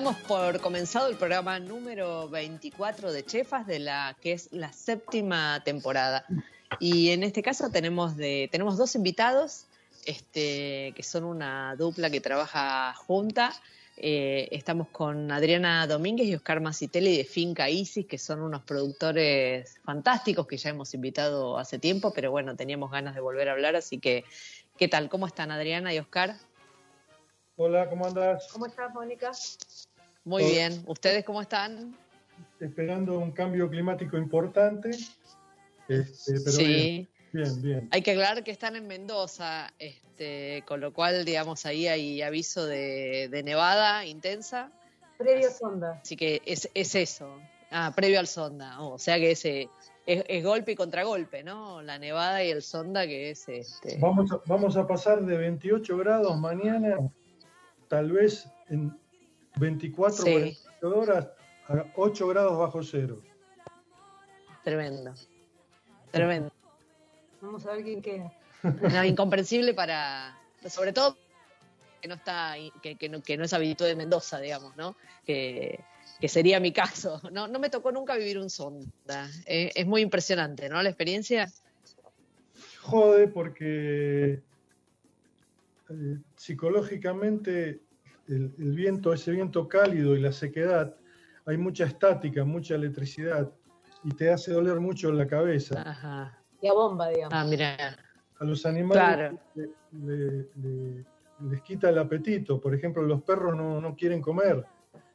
Damos por comenzado el programa número 24 de Chefas de la que es la séptima temporada. Y en este caso tenemos de tenemos dos invitados, este, que son una dupla que trabaja junta. Eh, estamos con Adriana Domínguez y Oscar Macitelli de Finca Isis, que son unos productores fantásticos que ya hemos invitado hace tiempo, pero bueno, teníamos ganas de volver a hablar, así que, ¿qué tal? ¿Cómo están Adriana y Oscar? Hola, ¿cómo andas? ¿Cómo estás, Mónica? Muy bien. ¿Ustedes cómo están? Esperando un cambio climático importante. Este, pero sí. Bien, bien, Hay que aclarar que están en Mendoza, este, con lo cual, digamos, ahí hay aviso de, nevada intensa. Previo sonda. Así que es, eso. Ah, previo al sonda. o sea que ese es, golpe y contragolpe, ¿no? La nevada y el sonda que es este. Vamos vamos a pasar de 28 grados mañana tal vez en 24 horas a 8 grados bajo cero. Tremendo. Tremendo. Vamos a ver quién queda. incomprensible para, sobre todo que no está, que, no, que no es habitual de Mendoza, digamos, ¿no? Que, sería mi caso. No, no me tocó nunca vivir un sonda. Eh, es muy impresionante, ¿no? La experiencia. Jode porque eh, psicológicamente el, viento, ese viento cálido y la sequedad, hay mucha estática, mucha electricidad y te hace doler mucho la cabeza. Ajá. Y a bomba, digamos. Ah, mira. A los animales les quita el apetito. Por ejemplo, los perros no, quieren comer,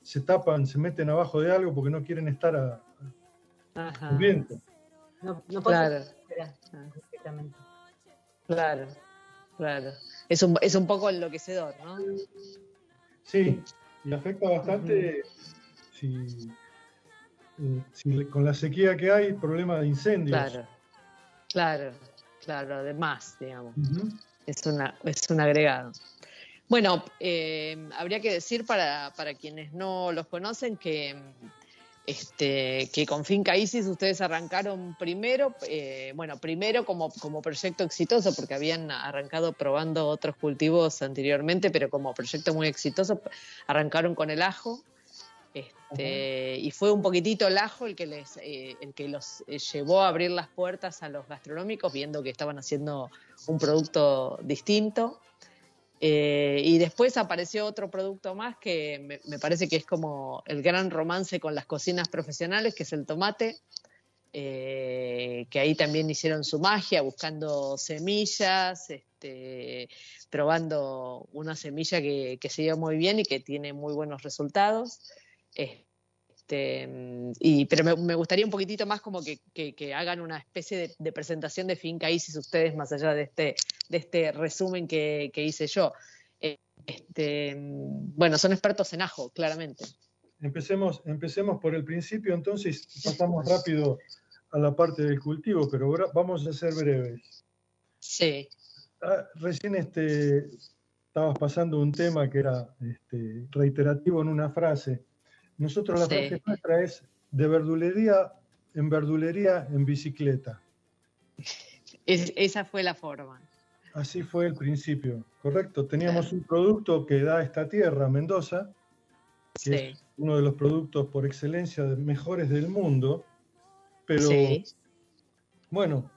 se tapan, se meten abajo de algo porque no quieren estar a, al viento. No, no claro. Claro, claro es un, es un poco enloquecedor, ¿no? Sí, y afecta bastante si, con la sequía que hay, problema de incendios. Claro, claro, claro, además, digamos. es, una, es un agregado. Bueno, eh, habría que decir para, para quienes no los conocen que este, que con Finca Isis ustedes arrancaron primero, eh, bueno, primero como, como proyecto exitoso, porque habían arrancado probando otros cultivos anteriormente, pero como proyecto muy exitoso, arrancaron con el ajo. Este, y fue un poquitito el ajo el que, les, eh, el que los eh, llevó a abrir las puertas a los gastronómicos, viendo que estaban haciendo un producto distinto. Eh, y después apareció otro producto más que me, parece que es como el gran romance con las cocinas profesionales, que es el tomate, eh, que ahí también hicieron su magia, buscando semillas, este, probando una semilla que, se dio muy bien y que tiene muy buenos resultados. Este, y, pero me, gustaría un poquitito más como que, hagan una especie de, presentación de Finca Isis ustedes, más allá de este, de este resumen que, hice yo. Eh, este, bueno, son expertos en ajo, claramente. Empecemos, empecemos por el principio, entonces pasamos rápido a la parte del cultivo, pero vamos a ser breves. Sí. Ah, recién este, estabas pasando un tema que era este, reiterativo en una frase nosotros la frase nuestra es de verdulería en verdulería en bicicleta. esa fue la forma. Así fue el principio, correcto. Teníamos un producto que da esta tierra, Mendoza, que es uno de los productos por excelencia mejores del mundo, pero bueno,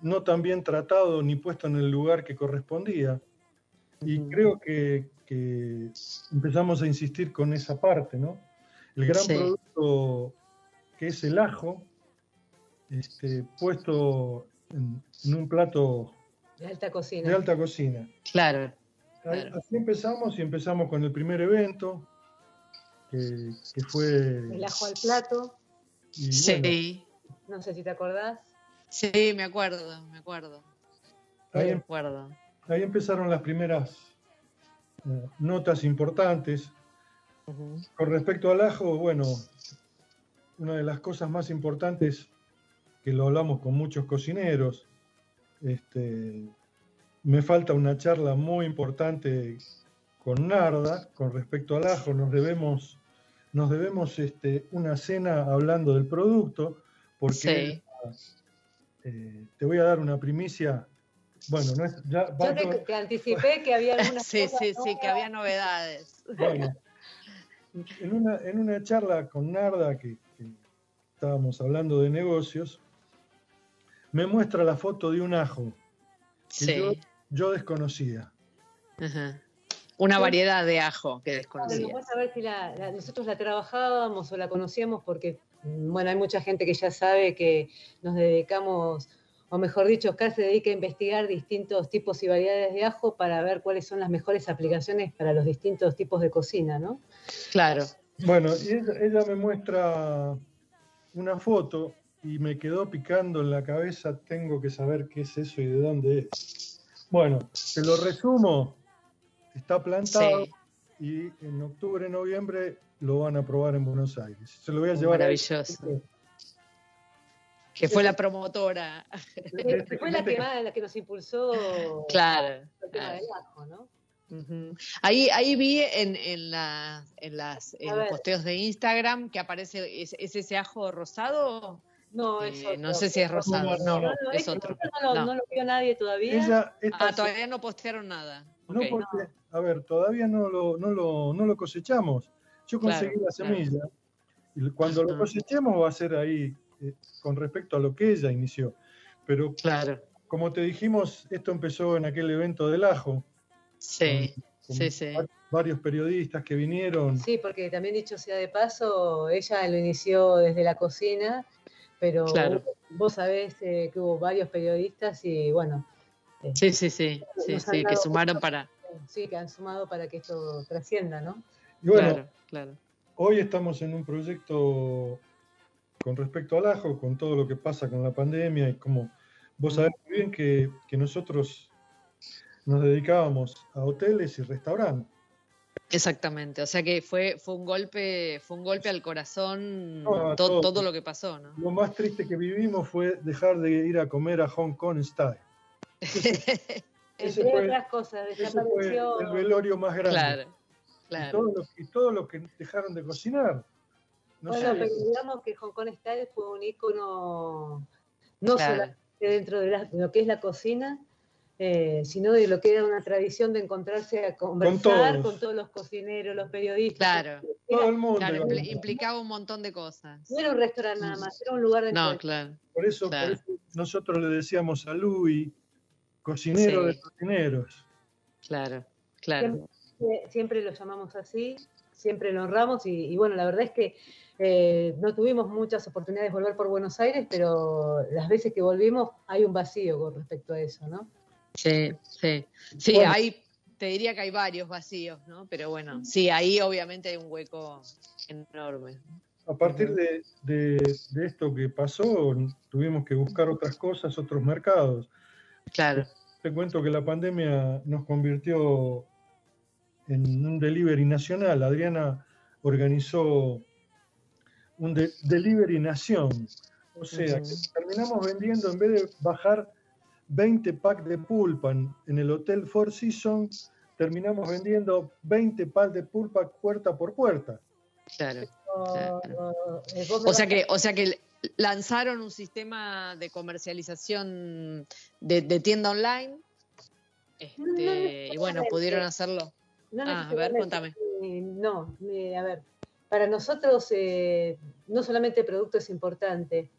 no tan bien tratado ni puesto en el lugar que correspondía. Y creo que, empezamos a insistir con esa parte, ¿no? El gran producto que es el ajo, este, puesto en, un plato de alta cocina. De alta cocina. Claro, Así empezamos y empezamos con el primer evento, que, fue... El ajo al plato. sí. no sé si te acordás. Sí, me acuerdo, me acuerdo. Ahí, me em- acuerdo. ahí empezaron las primeras notas importantes. Con respecto al ajo, bueno, una de las cosas más importantes que lo hablamos con muchos cocineros, este, me falta una charla muy importante con Narda con respecto al ajo. Nos debemos, nos debemos este, una cena hablando del producto, porque eh, te voy a dar una primicia. Bueno, no es, ya, Yo te, anticipé que había algunas Sí, sí, sí, que había novedades. Bueno, en una, en una charla con Narda, que, estábamos hablando de negocios, me muestra la foto de un ajo. Sí. Yo, desconocía. Una variedad de ajo que desconocía. Vamos a ver si nosotros la trabajábamos o la conocíamos porque bueno, hay mucha gente que ya sabe que nos dedicamos, o mejor dicho, Oscar se dedica a investigar distintos tipos y variedades de ajo para ver cuáles son las mejores aplicaciones para los distintos tipos de cocina, ¿no? Claro. Bueno, y ella, me muestra una foto y me quedó picando en la cabeza, tengo que saber qué es eso y de dónde es. Bueno, te lo resumo, está plantado y en octubre, noviembre lo van a probar en Buenos Aires. Se lo voy a llevar. Maravilloso. Que fue la promotora. Que fue la que, la que nos impulsó claro, el tema del ajo, ¿no? ahí, ahí vi en, en, la, en, las, en los posteos de Instagram que aparece, ¿es, ese ajo rosado? No, es eh, No sé si es rosado, no, no, es otro. No, lo vio nadie todavía. ah, todavía no postearon nada. No, porque, a ver, todavía no lo, no lo, no lo cosechamos. Yo conseguí la semilla y cuando lo cosechemos va a ser ahí eh, con respecto a lo que ella inició. Pero claro. como te dijimos, esto empezó en aquel evento del ajo. Sí, sí, sí. Varios periodistas que vinieron. Sí, porque también dicho sea de paso, ella lo inició desde la cocina, pero vos sabés eh, que hubo varios periodistas y bueno. Eh, sí, sí, sí, sí, sí que sumaron para. Sí, que han sumado para que esto trascienda, ¿no? Y bueno, claro, hoy estamos en un proyecto con respecto al ajo, con todo lo que pasa con la pandemia y como vos sabés muy bien que, nosotros nos dedicábamos a hoteles y restaurantes. Exactamente, o sea que fue, fue un golpe, fue un golpe al corazón todo, lo que pasó, ¿no? Lo más triste que vivimos fue dejar de ir a comer a Hong Kong Style. Ese, fue, otras cosas, desapareció. el velorio más grande. Claro. Y, todos los, que dejaron de cocinar. Bueno, pero digamos que Hong Kong Style fue un ícono no solamente dentro de, lo que es la cocina, eh, sino de lo que era una tradición de encontrarse a conversar con todos, los cocineros, los periodistas. Claro, todo el mundo. implicaba un montón de cosas. No era un restaurante nada más, era un lugar de No, claro. Por eso, nosotros le decíamos a Louis, cocinero de cocineros. Claro, claro siempre lo llamamos así, siempre lo honramos y, bueno, la verdad es que eh, no tuvimos muchas oportunidades de volver por Buenos Aires, pero las veces que volvimos hay un vacío con respecto a eso, ¿no? Sí, sí. Sí, hay, te diría que hay varios vacíos, ¿no? Pero bueno, sí, ahí obviamente hay un hueco enorme. A partir de, de esto que pasó, tuvimos que buscar otras cosas, otros mercados. Claro. Te cuento que la pandemia nos convirtió en un delivery nacional. Adriana organizó un delivery nación. O sea, que terminamos vendiendo, en vez de bajar 20 packs de pulpa en, el Hotel Four Seasons, terminamos vendiendo 20 packs de pulpa puerta por puerta. Claro. O sea que, o sea que lanzaron un sistema de comercialización de, tienda online este, y bueno, pudieron hacerlo. No ah, a ver, contame. no, a ver, para nosotros eh, no solamente el producto es importante,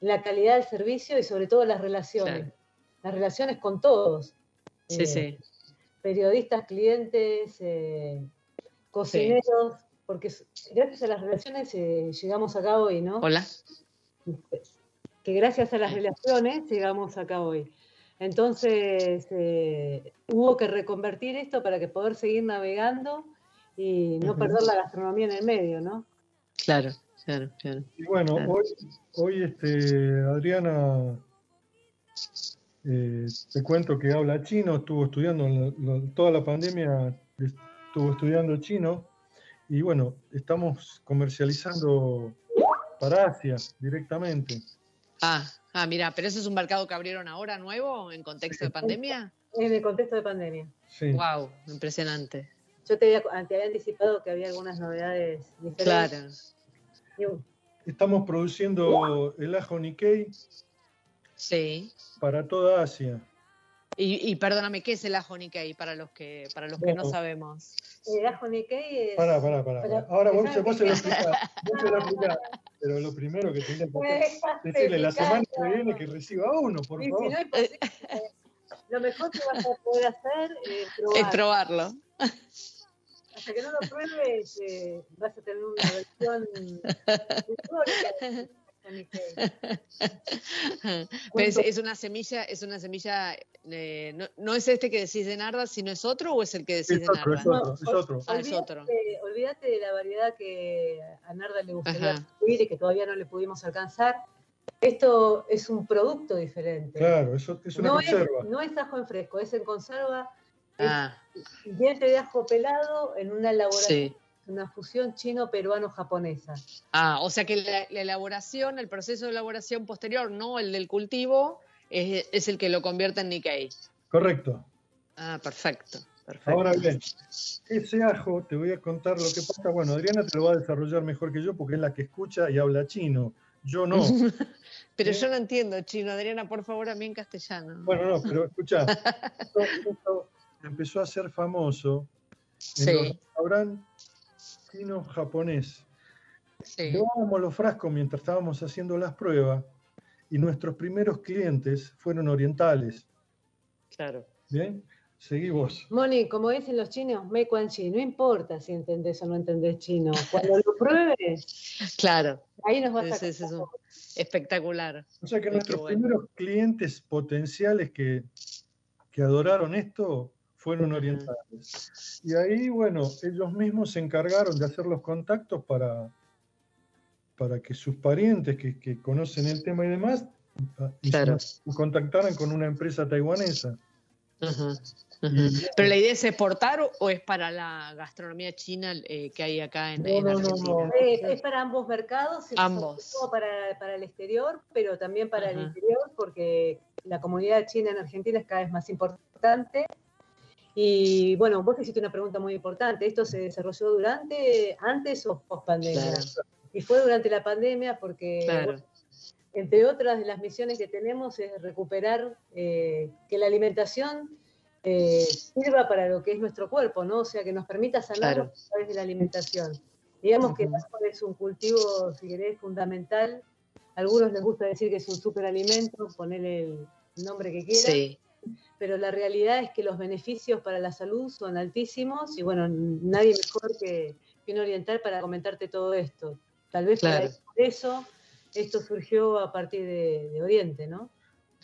la calidad del servicio y sobre todo las relaciones. Las relaciones con todos. Sí, sí. Eh, periodistas, clientes, eh, cocineros, porque gracias a las relaciones llegamos acá hoy, ¿no? Hola. Que gracias a las relaciones llegamos acá hoy. Entonces, hubo que reconvertir esto para que poder seguir navegando y no perder la gastronomía en el medio, ¿no? Claro, claro, claro. Y bueno, hoy, hoy este, Adriana, eh, te cuento que habla chino, estuvo estudiando toda la pandemia, estuvo estudiando chino y bueno, estamos comercializando para Asia directamente. Ah, ah, mira, pero ese es un mercado que abrieron ahora nuevo en contexto de pandemia. En el contexto de pandemia. Sí. Wow, impresionante. Yo te había, anticipado que había algunas novedades diferentes. Claro. Estamos produciendo el ajo Nikkei sí. para toda Asia. Y, perdóname, ¿qué es el ajo Nikkei para los que, para los que no sabemos? El ajo Nikkei es... Pará, pará, pará. Ahora vos, vos, se lo explicás, vos se lo explicás. Pero lo primero que tendría que hacer es decirle la semana que viene que reciba uno, por favor. lo mejor que vas a poder hacer es probarlo hasta que no lo pruebes, eh, vas a tener una versión Pero es, una semilla, es una semilla, eh, no, es este que decís de Narda, sino es otro o es el que decís de Narda? Es otro, es otro. Ah, es otro. Olvídate, de la variedad que a Narda le gustaría subir y que todavía no le pudimos alcanzar. Esto es un producto diferente. Claro, eso es una conserva. no es ajo en fresco, es en conserva Ah. Diente de ajo pelado en una elaboración, una fusión chino-peruano-japonesa. Ah, o sea que la, elaboración, el proceso de elaboración posterior, no el del cultivo, es, el que lo convierte en Nikkei. Correcto. Ah, perfecto. Ahora bien, ese ajo, te voy a contar lo que pasa. Bueno, Adriana te lo va a desarrollar mejor que yo porque es la que escucha y habla chino. Yo no. pero ¿Eh? yo no entiendo chino. Adriana, por favor, a mí en castellano. Bueno, no, pero escucha. empezó a ser famoso en los restaurantes chino-japonés. Sí. los frascos mientras estábamos haciendo las pruebas y nuestros primeros clientes fueron orientales. Claro. Bien, seguí vos. Moni, como dicen los chinos, me chi, no importa si entendés o no entendés chino. Cuando lo pruebes, claro. ahí nos vas a es, espectacular. O sea que nuestros primeros clientes potenciales que, que adoraron esto fueron orientales. Y ahí, bueno, ellos mismos se encargaron de hacer los contactos para, para que sus parientes que, conocen el tema y demás ah, contactaran con una empresa taiwanesa. Pero la idea es exportar o es para la gastronomía china eh, que hay acá en, Argentina. es, para ambos mercados, ambos. Para, para, el exterior, pero también para el interior, porque la comunidad china en Argentina es cada vez más importante y bueno, vos hiciste una pregunta muy importante. ¿Esto se desarrolló durante, antes o post pandemia? Y fue durante la pandemia porque, entre otras de las misiones que tenemos, es recuperar que la alimentación sirva para lo que es nuestro cuerpo, ¿no? O sea, que nos permita sanar a través de la alimentación. Digamos que el es un cultivo, si querés, fundamental. A algunos les gusta decir que es un superalimento, ponerle el nombre que quieran. Sí pero la realidad es que los beneficios para la salud son altísimos y bueno, nadie mejor que, un oriental para comentarte todo esto. Tal vez por eso esto surgió a partir de, Oriente, ¿no?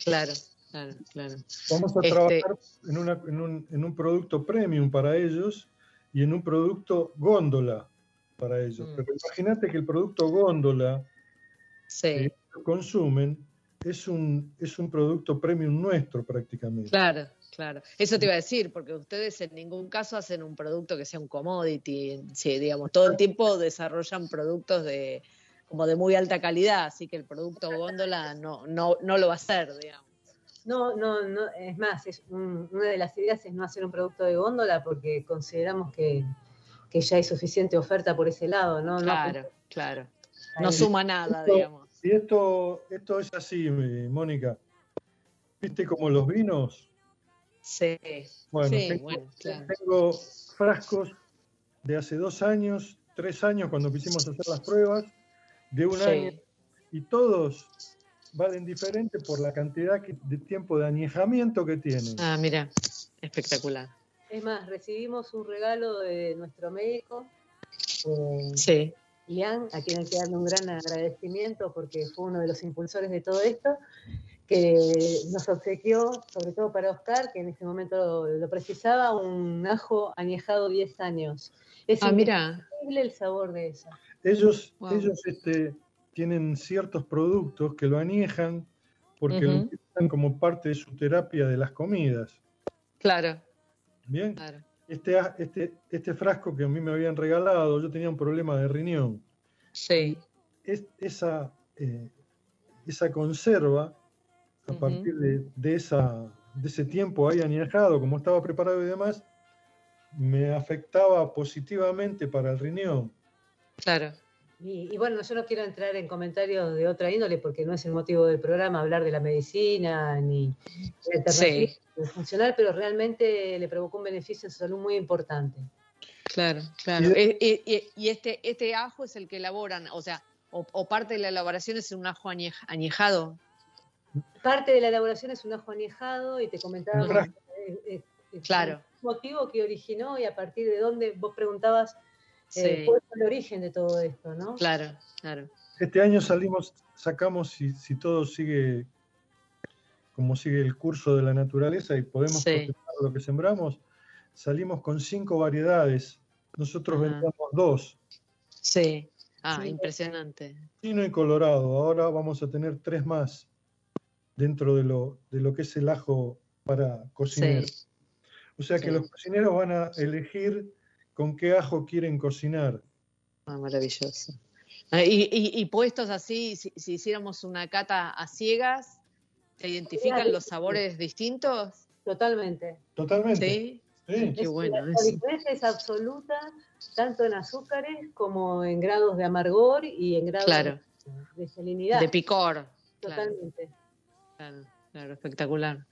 Claro, claro, claro. Vamos a este trabajar en, un, en, un, producto premium para ellos y en un producto góndola para ellos. Mm. Pero imagínate que el producto góndola que consumen es un, es un producto premium nuestro prácticamente. Claro, claro. Eso te iba a decir, porque ustedes en ningún caso hacen un producto que sea un commodity, sí, digamos, todo el tiempo desarrollan productos de como de muy alta calidad, así que el producto góndola no, no, no lo va a hacer, digamos. No, no, no, es más, es una de las ideas es no hacer un producto de góndola porque consideramos que, ya hay suficiente oferta por ese lado, ¿no? Claro, claro. No suma nada, digamos. Y esto, esto es así, Mónica. ¿Viste como los vinos? Sí. Bueno, tengo, frascos de hace dos años, tres años, cuando quisimos hacer las pruebas, de un año, y todos valen diferente por la cantidad de tiempo de añejamiento que tienen. Ah, mira, espectacular. Es más, recibimos un regalo de nuestro médico, sí. Ian, a quien hay que darle un gran agradecimiento porque fue uno de los impulsores de todo esto, que nos obsequió, sobre todo para Oscar, que en ese momento lo, precisaba, un ajo añejado 10 años. Es ah, mira. increíble el sabor de eso. Ellos, ellos este, tienen ciertos productos que lo añejan porque lo utilizan como parte de su terapia de las comidas. Claro. Bien. Este, este, este frasco que a mí me habían regalado, yo tenía un problema de riñón. Sí. esa, eh, esa conserva, a partir de, esa, de ese tiempo ahí añejado, como estaba preparado y demás, me afectaba positivamente para el riñón. Claro. Y, bueno, yo no quiero entrar en comentarios de otra índole porque no es el motivo del programa hablar de la medicina ni de alternativas funcional, pero realmente le provocó un beneficio en su salud muy importante. Claro, claro. Y, este, este ajo es el que elaboran, o sea, o, parte de la elaboración es un ajo añejado. Parte de la elaboración es un ajo añejado y te comentaba eh, eh, claro. el motivo que originó y a partir de dónde vos preguntabas eh, cuál el origen de todo esto, ¿no? Claro, claro. Este año salimos, sacamos, si, si todo sigue como sigue el curso de la naturaleza y podemos sí. lo que sembramos, salimos con cinco variedades. Nosotros vendamos dos. Sí, ah, impresionante. Chino y colorado. Ahora vamos a tener tres más dentro de lo, de lo que es el ajo para cocinar. O sea que los cocineros van a elegir con qué ajo quieren cocinar. Ah, maravilloso. Ah, y, puestos así, si, hiciéramos una cata a ciegas, ¿se identifican los sabores distintos? Totalmente. Totalmente. Sí. Qué bueno. La, diferencia es absoluta, tanto en azúcares como en grados de amargor y en grados de salinidad. De picor. Totalmente. Claro, claro, espectacular.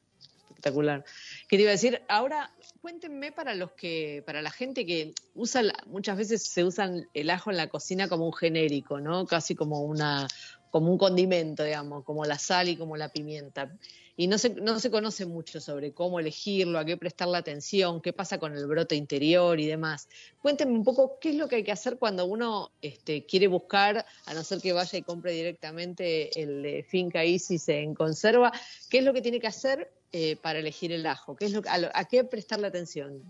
Espectacular. ¿Qué te iba a decir? Ahora, cuéntenme para los que, para la gente que usa, muchas veces se usa el ajo en la cocina como un genérico, ¿no? Casi como una, como un condimento, digamos, como la sal y como la pimienta. Y no se, no se conoce mucho sobre cómo elegirlo, a qué prestarle atención, qué pasa con el brote interior y demás. Cuéntenme un poco qué es lo que hay que hacer cuando uno este, quiere buscar, a no ser que vaya y compre directamente el de Finca Isis en conserva, qué es lo que tiene que hacer eh, para elegir el ajo, ¿Qué es lo, a, a qué prestarle atención.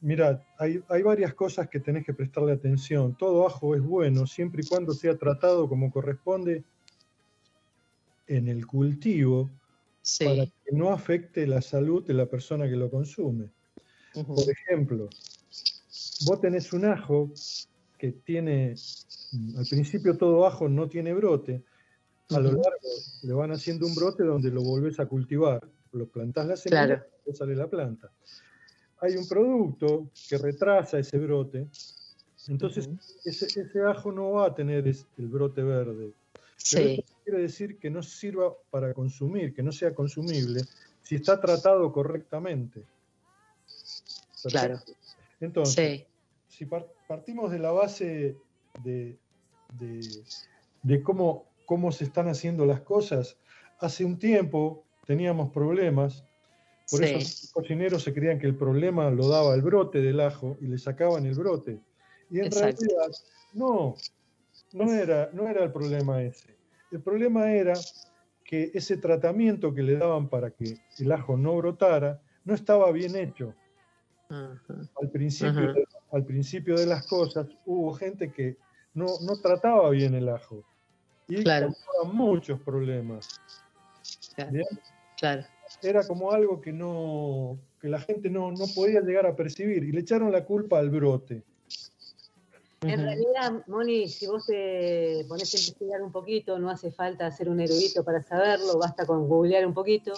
Mira, hay, varias cosas que tenés que prestarle atención. Todo ajo es bueno siempre y cuando sea tratado como corresponde en el cultivo para que no afecte la salud de la persona que lo consume. Por ejemplo, vos tenés un ajo que tiene, al principio todo ajo no tiene brote, a lo largo le van haciendo un brote donde lo volvés a cultivar, lo plantás la semilla y sale la planta. Hay un producto que retrasa ese brote, entonces ese, ajo no va a tener el brote verde. Sí. quiere decir que no sirva para consumir, que no sea consumible, si está tratado correctamente. Claro. Entonces, si partimos de la base de, de, cómo, cómo se están haciendo las cosas, hace un tiempo teníamos problemas por eso los cocineros se creían que el problema lo daba el brote del ajo y le sacaban el brote. Y en realidad, no, no era, no era el problema ese. El problema era que ese tratamiento que le daban para que el ajo no brotara no estaba bien hecho. Al, principio, de, al principio de las cosas hubo gente que no, trataba bien el ajo y claro. muchos problemas. claro era como algo que no que la gente no, podía llegar a percibir y le echaron la culpa al brote. En realidad, Moni, si vos te pones a investigar un poquito, no hace falta ser un erudito para saberlo, basta con googlear un poquito.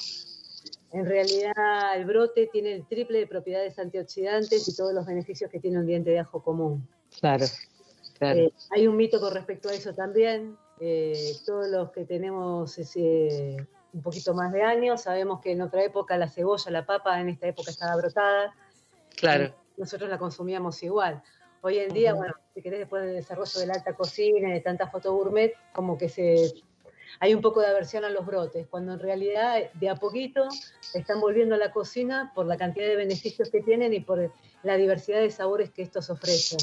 En realidad, el brote tiene el triple de propiedades antioxidantes y todos los beneficios que tiene un diente de ajo común. Claro, claro. Eh, hay un mito con respecto a eso también. Eh, todos los que tenemos ese un poquito más de años. Sabemos que en otra época la cebolla, la papa, en esta época estaba brotada. Claro. Nosotros la consumíamos igual. Hoy en día, bueno, si querés, después del desarrollo de la alta cocina y de tanta foto gourmet, como que se, hay un poco de aversión a los brotes, cuando en realidad de a poquito están volviendo a la cocina por la cantidad de beneficios que tienen y por la diversidad de sabores que estos ofrecen.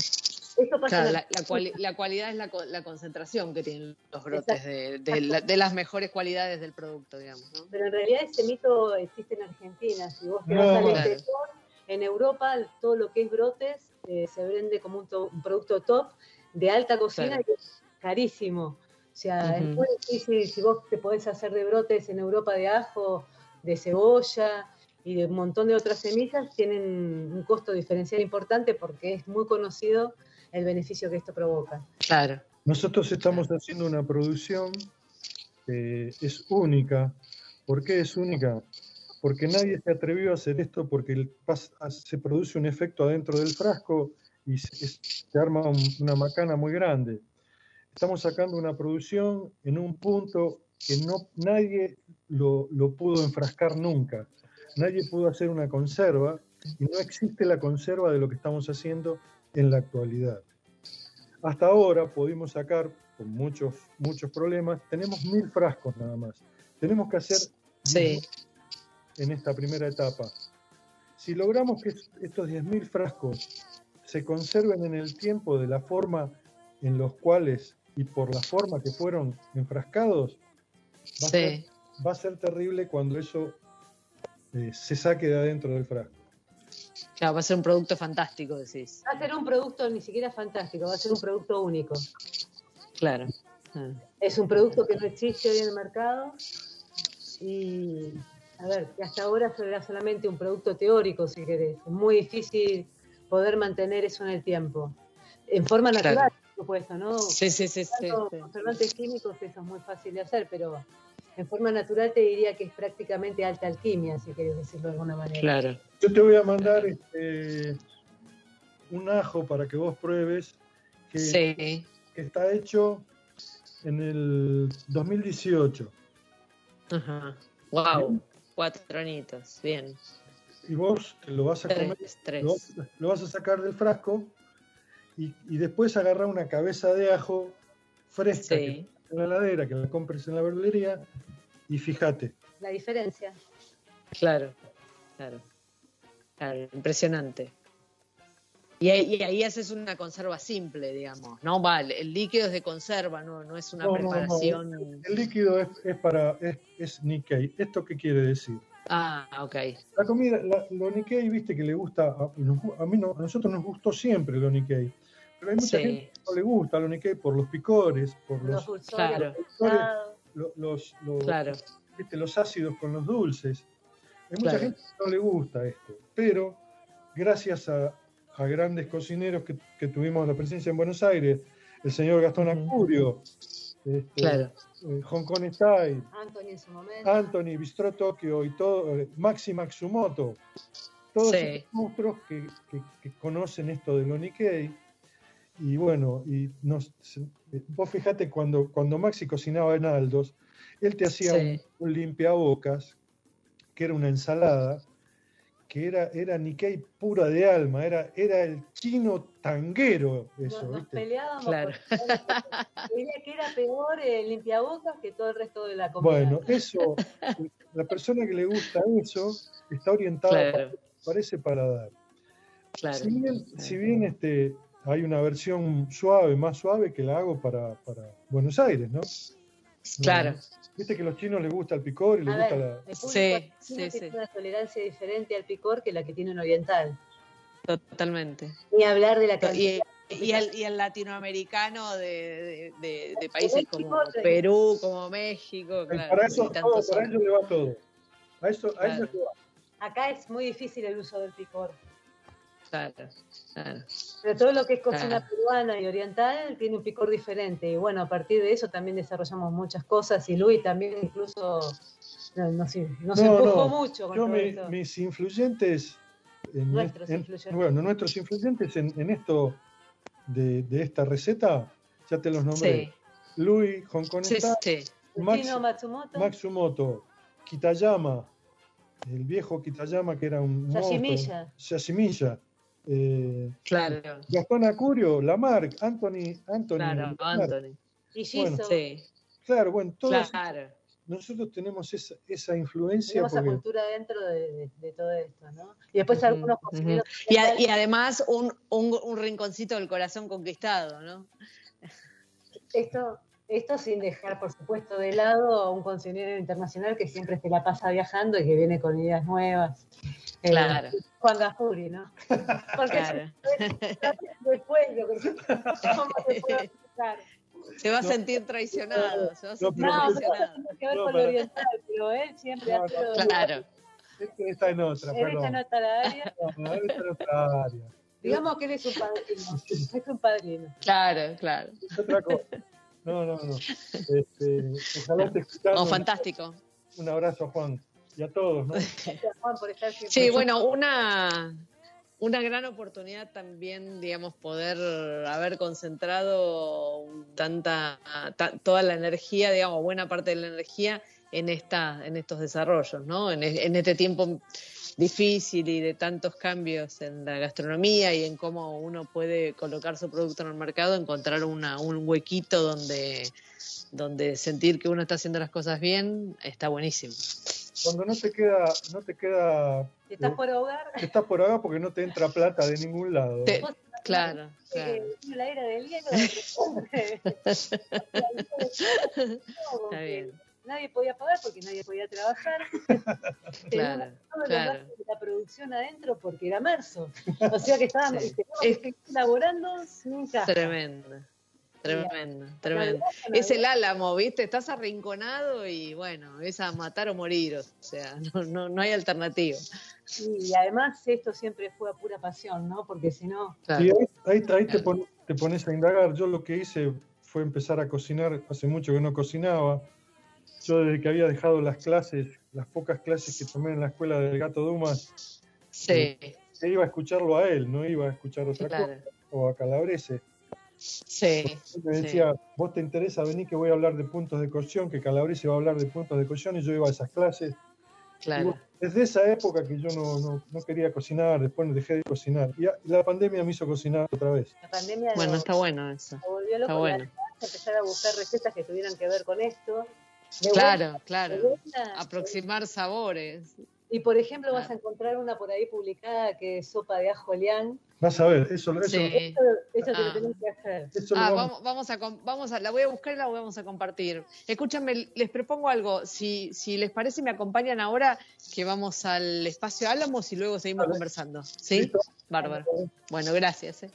la, cualidad es la, concentración que tienen los brotes de, las mejores cualidades del producto, digamos. Pero en realidad ese mito existe en Argentina. Si vos te vas al en Europa todo lo que es brotes eh, se vende como un, producto top de alta cocina y es carísimo. O sea, es muy difícil si vos te podés hacer de brotes en Europa de ajo, de cebolla y de un montón de otras semillas, tienen un costo diferencial importante porque es muy conocido el beneficio que esto provoca. Claro. Nosotros estamos haciendo una producción que es única. ¿Por qué es única? Porque nadie se atrevió a hacer esto porque se produce un efecto adentro del frasco y se, arma una macana muy grande estamos sacando una producción en un punto que no, nadie lo, pudo enfrascar nunca. Nadie pudo hacer una conserva y no existe la conserva de lo que estamos haciendo en la actualidad. Hasta ahora pudimos sacar, con muchos, muchos problemas, tenemos mil frascos nada más. Tenemos que hacer sí. En esta primera etapa. Si logramos que estos 10.000 frascos se conserven en el tiempo de la forma en los cuales y por la forma que fueron enfrascados, va, a, ser, terrible cuando eso eh, se saque de adentro del frasco. Claro, va a ser un producto fantástico, decís. Va a ser un producto ni siquiera fantástico, va a ser un producto único. Claro. Es un producto que no existe hoy en el mercado y, a ver, que hasta ahora era solamente un producto teórico, si querés. Es muy difícil poder mantener eso en el tiempo. En forma natural, supuesto, ¿no? Sí, sí, sí. sí, conservantes químicos, eso es muy fácil de hacer, pero en forma natural te diría que es prácticamente alta alquimia, si quieres decirlo de alguna manera. Claro. Yo te voy a mandar este, un ajo para que vos pruebes que, que está hecho en el 2018. Ajá. Wow, cuatro anitos, bien. Y vos lo vas a comer, lo vas a sacar del frasco y, después agarrar una cabeza de ajo fresca en la heladera, que la compres en la verdulería, y fíjate. La diferencia. Claro, claro. impresionante. Y ahí, haces una conserva simple, digamos, ¿no? Vale, el líquido es de conserva, no, no es una preparación. El, líquido es, para, es, es Nikkei. ¿Esto qué quiere decir? Ah, ok. La comida, lo Nikkei, viste que le gusta, a, mí no, a nosotros nos gustó siempre lo Nikkei. Pero hay mucha gente que no le gusta lo Nikkei por los picores, por los, los, claro. los, los, ácidos con los dulces. Hay mucha gente que no le gusta esto, pero gracias a, grandes cocineros que, tuvimos la presencia en Buenos Aires, el señor Gastón Acurio, este, claro. Eh, Hong Kong Style, Anthony en su momento, Anthony, Bistro Tokyo y todo, eh, Maxi Matsumoto, todos los monstruos que, que, conocen esto de lo Nikkei y bueno, y nos, vos fíjate cuando, cuando Maxi cocinaba en Aldos, él te hacía un, limpiabocas, que era una ensalada, que era, era Nikkei pura de alma, era, era el chino tanguero eso. Nos, peleábamos claro. que era peor el limpiabocas que todo el resto de la comida. Bueno, eso, la persona que le gusta eso está orientada para, para, paladar. Claro, si bien, si bien este, hay una versión suave, más suave, que la hago para, Buenos Aires, ¿no? Claro. Viste que a los chinos les gusta el picor y les gusta la. sí, sí, tiene una tolerancia diferente al picor que la que tiene un oriental. Totalmente. Ni hablar de la cantidad. Y, el, latinoamericano de, países como Perú, como México, claro. Para eso, para ellos le va todo. A eso, a eso le va. Acá es muy difícil el uso del picor. Claro, claro. Pero todo lo que es cocina peruana y oriental tiene un picor diferente. Y bueno, a partir de eso también desarrollamos muchas cosas. Y Luis también incluso nos, empujó mucho. Con yo mis influyentes, nuestros influyentes. Bueno, nuestros influyentes en, esto de, esta receta, ya te los nombré. Luis, Hong Kong Matsumoto. Matsumoto, Kitayama, el viejo Kitayama que era un... Yashimilla. Yashimilla. Eh, claro. Gastón Acurio, Lamarck, Anthony, Anthony. Claro, Anthony. Y Giso. sí. Claro, bueno, todos nosotros tenemos esa, esa influencia. Tenemos esa cultura dentro de, todo esto, ¿no? Y después algunos y, y, además un, un, un, rinconcito del corazón conquistado, ¿no? Esto, esto sin dejar, por supuesto, de lado a un consejero internacional que siempre se la pasa viajando y que viene con ideas nuevas. Eh, claro. Juan Gafuri, ¿no? Porque claro. después lo que se va a sentir traicionado, se va a sentir no, traicionado. No, que ver con lo oriental, pero él siempre ha sido... Claro. Este está en otra, él está en otra área. No, él está en otra área. Digamos que él es un padrino. Es un padrino. Claro, claro. Es otra cosa. No, no, no. Este, ojalá te Oh, fantástico. Un abrazo, Juan. Y a todos, ¿no? Gracias, Juan, por estar siempre. Sí, bueno, una, una gran oportunidad también, digamos, poder haber concentrado tanta, toda la energía, digamos, buena parte de la energía en esta, en estos desarrollos, ¿no? En, en este tiempo difícil y de tantos cambios en la gastronomía y en cómo uno puede colocar su producto en el mercado, encontrar una, un huequito donde, donde sentir que uno está haciendo las cosas bien, está buenísimo. Cuando no te queda, no te queda. estás por ahogar. estás por ahogar porque no te entra plata de ningún lado. claro, claro. La era del hielo. está bien nadie podía pagar porque nadie podía trabajar. claro, claro. la producción adentro porque era marzo. O sea que estábamos, elaborando sin Tremendo. Tremendo, tremendo. Es el álamo, ¿viste? Estás arrinconado y bueno, es a matar o morir, o sea, no, no, no hay alternativa. y además esto siempre fue a pura pasión, ¿no? Porque si no... Sí, ahí, ahí, te, te pones a indagar. Yo lo que hice fue empezar a cocinar, hace mucho que no cocinaba, yo desde que había dejado las clases, las pocas clases que tomé en la escuela del Gato Dumas, sí. Eh, iba a escucharlo a él, no iba a escuchar otra cosa, o a Calabrese. Sí. Me decía, vos te interesa venir que voy a hablar de puntos de cocción, que Calabrese va a hablar de puntos de cocción, y yo iba a esas clases. Claro. desde esa época que yo no, no, quería cocinar, después dejé de cocinar. Y la pandemia me hizo cocinar otra vez. La pandemia bueno, está bueno eso. Me volvió loco está bueno. empezar a buscar recetas que tuvieran que ver con esto claro, claro. Aproximar sabores. Y por ejemplo, vas a encontrar una por ahí publicada que es sopa de ajo lián. Vas a ver, eso, eso, sí. eso, te lo ah. tenés que hacer. Ah, vamos, vamos, a, vamos a, la voy a buscar y la vamos a compartir. Escúchame, les propongo algo. Si, si les parece, me acompañan ahora que vamos al espacio Álamos y luego seguimos conversando. ¿Sí? Bárbaro. Bueno, gracias. ¿eh?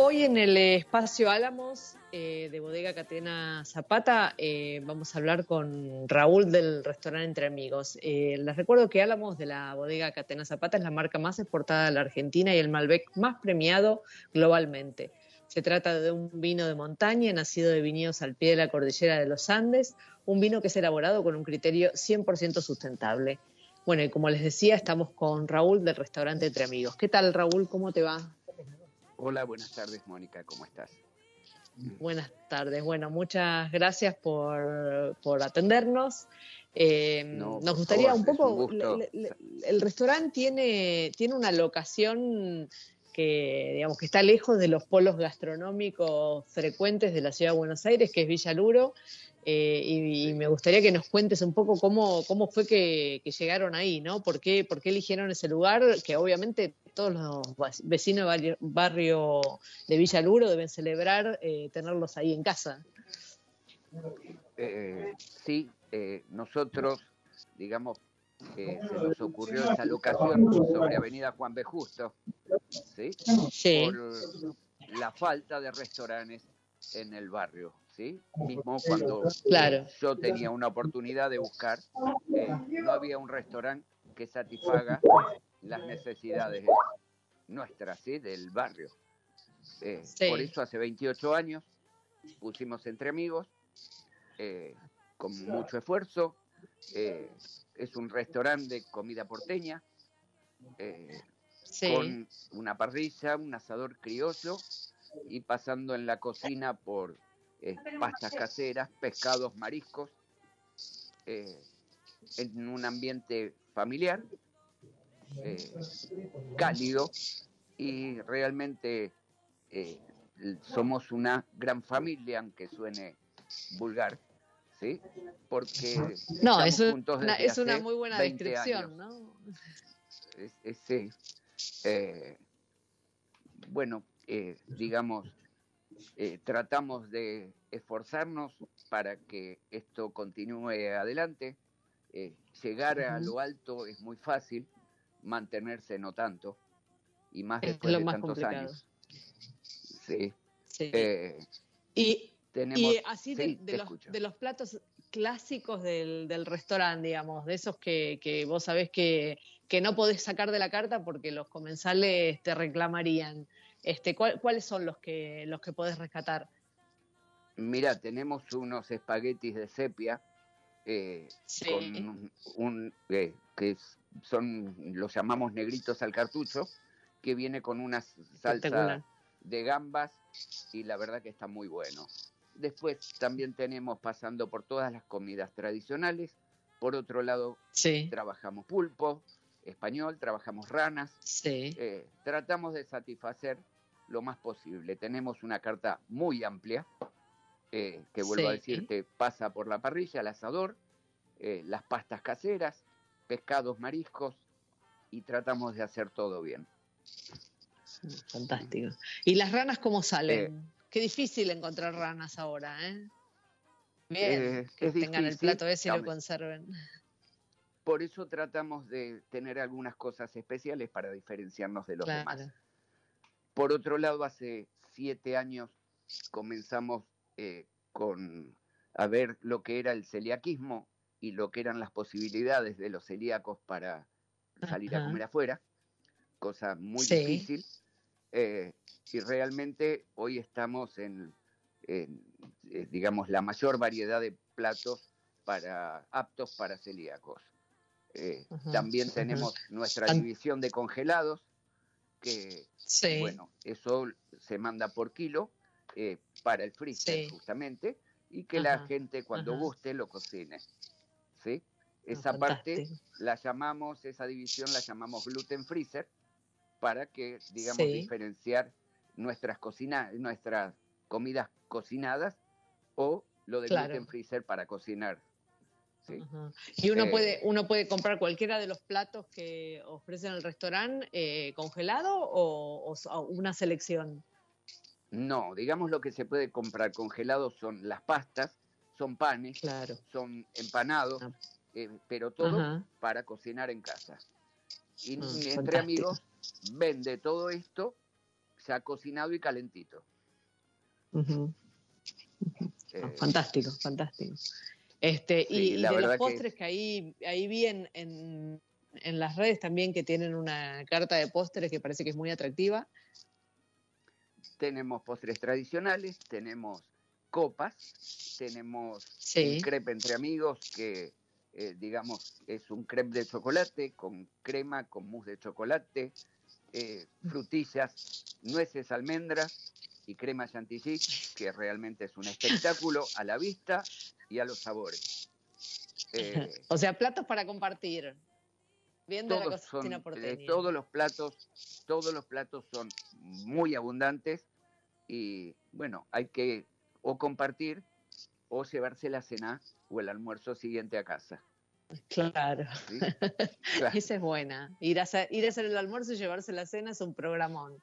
Hoy en el espacio Álamos eh, de Bodega Catena Zapata eh, vamos a hablar con Raúl del restaurante Entre Amigos. Eh, les recuerdo que Álamos de la Bodega Catena Zapata es la marca más exportada de la Argentina y el Malbec más premiado globalmente. Se trata de un vino de montaña nacido de viñedos al pie de la cordillera de los Andes, un vino que es elaborado con un criterio 100% sustentable. Bueno, y como les decía, estamos con Raúl del restaurante Entre Amigos. ¿Qué tal, Raúl? ¿Cómo te va? Hola, buenas tardes, Mónica. ¿Cómo estás? Buenas tardes. Bueno, muchas gracias por, atendernos. Eh, nos gustaría un poco. el restaurante tiene, tiene una locación que, digamos, que está lejos de los polos gastronómicos frecuentes de la ciudad de Buenos Aires, que es Villa Luro. Eh, y, me gustaría que nos cuentes un poco cómo, cómo fue que, llegaron ahí, ¿no? ¿Por qué, ¿Por qué eligieron ese lugar? Que obviamente todos los vecinos del barrio de Villaluro deben celebrar eh, tenerlos ahí en casa. Eh, sí, nosotros, digamos, se nos ocurrió esa locación sobre Avenida Juan B. Justo, ¿sí? sí. Por la falta de restaurantes en el barrio. Mismo cuando yo tenía una oportunidad de buscar, eh, no había un restaurante que satisfaga las necesidades nuestras, ¿sí? Del barrio. Eh, por eso hace 28 años pusimos entre amigos, eh, con mucho esfuerzo. es un restaurante de comida porteña, con una parrilla, un asador criollo y pasando en la cocina por eh, pastas caseras, pescados, mariscos, eh, en un ambiente familiar, cálido y realmente somos una gran familia, aunque suene vulgar, ¿sí? Porque no, es, una, es una muy buena descripción, ¿no? sí. Eh, bueno, eh, digamos, eh, tratamos de esforzarnos para que esto continúe adelante. llegar a lo alto es muy fácil, mantenerse no tanto, y más después de tantos años. Sí. y, y, así de, los, de, los, platos clásicos del, del restaurante, digamos, de esos que, que vos sabés que, que, no podés sacar de la carta porque los comensales te reclamarían. Este, ¿Cuáles son los que, los que podés rescatar? Mira, tenemos unos espaguetis de sepia eh, con un, eh, que son, los llamamos negritos al cartucho, que viene con una salsa de gambas y la verdad que está muy bueno. Después también tenemos pasando por todas las comidas tradicionales. Por otro lado, trabajamos pulpo español, trabajamos ranas. Eh, tratamos de satisfacer lo más posible. Tenemos una carta muy amplia, eh, que vuelvo a decirte, pasa por la parrilla, el asador, eh, las pastas caseras, pescados, mariscos, y tratamos de hacer todo bien. Fantástico. ¿Y las ranas cómo salen? Qué difícil encontrar ranas ahora, ¿eh? Bien, eh, que tengan el plato ese y lo conserven. Por eso tratamos de tener algunas cosas especiales para diferenciarnos de los demás. Por otro lado, hace siete años comenzamos eh, con a ver lo que era el celiaquismo y lo que eran las posibilidades de los celíacos para salir a comer afuera, cosa muy difícil. Eh, y realmente hoy estamos en, eh, digamos, la mayor variedad de platos para aptos para celíacos. Eh, también tenemos nuestra división de congelados, que, bueno, eso se manda por kilo para el freezer justamente, y que la gente cuando guste lo cocine. ¿sí? Esa parte la llamamos, esa división la llamamos gluten freezer, para que, digamos, diferenciar nuestras cocinas, nuestras comidas cocinadas o lo de gluten freezer para cocinar. Y uno eh, puede uno puede comprar cualquiera de los platos que ofrecen el restaurante eh, congelado o, una selección. No, digamos lo que se puede comprar congelado son las pastas, son panes, son empanados, ah. eh, pero todo para cocinar en casa. Y ah, entre amigos vende todo esto ya cocinado y calentito. Eh, fantástico, fantástico. Este, y, de los postres que, ahí, ahí vi en, en, las redes también que tienen una carta de postres que parece que es muy atractiva. Tenemos postres tradicionales, tenemos copas, tenemos un crepe entre amigos que eh, digamos es un crepe de chocolate con crema, con mousse de chocolate, eh, frutillas, nueces, almendras y crema chantilly, que realmente es un espectáculo a la vista y a los sabores. Eh, o sea, platos para compartir. Viendo la cocina son, eh, todos los platos, todos los platos son muy abundantes y bueno, hay que o compartir o llevarse la cena o el almuerzo siguiente a casa. Claro. Esa es buena. Ir a, hacer, ir a hacer el almuerzo y llevarse la cena es un programón.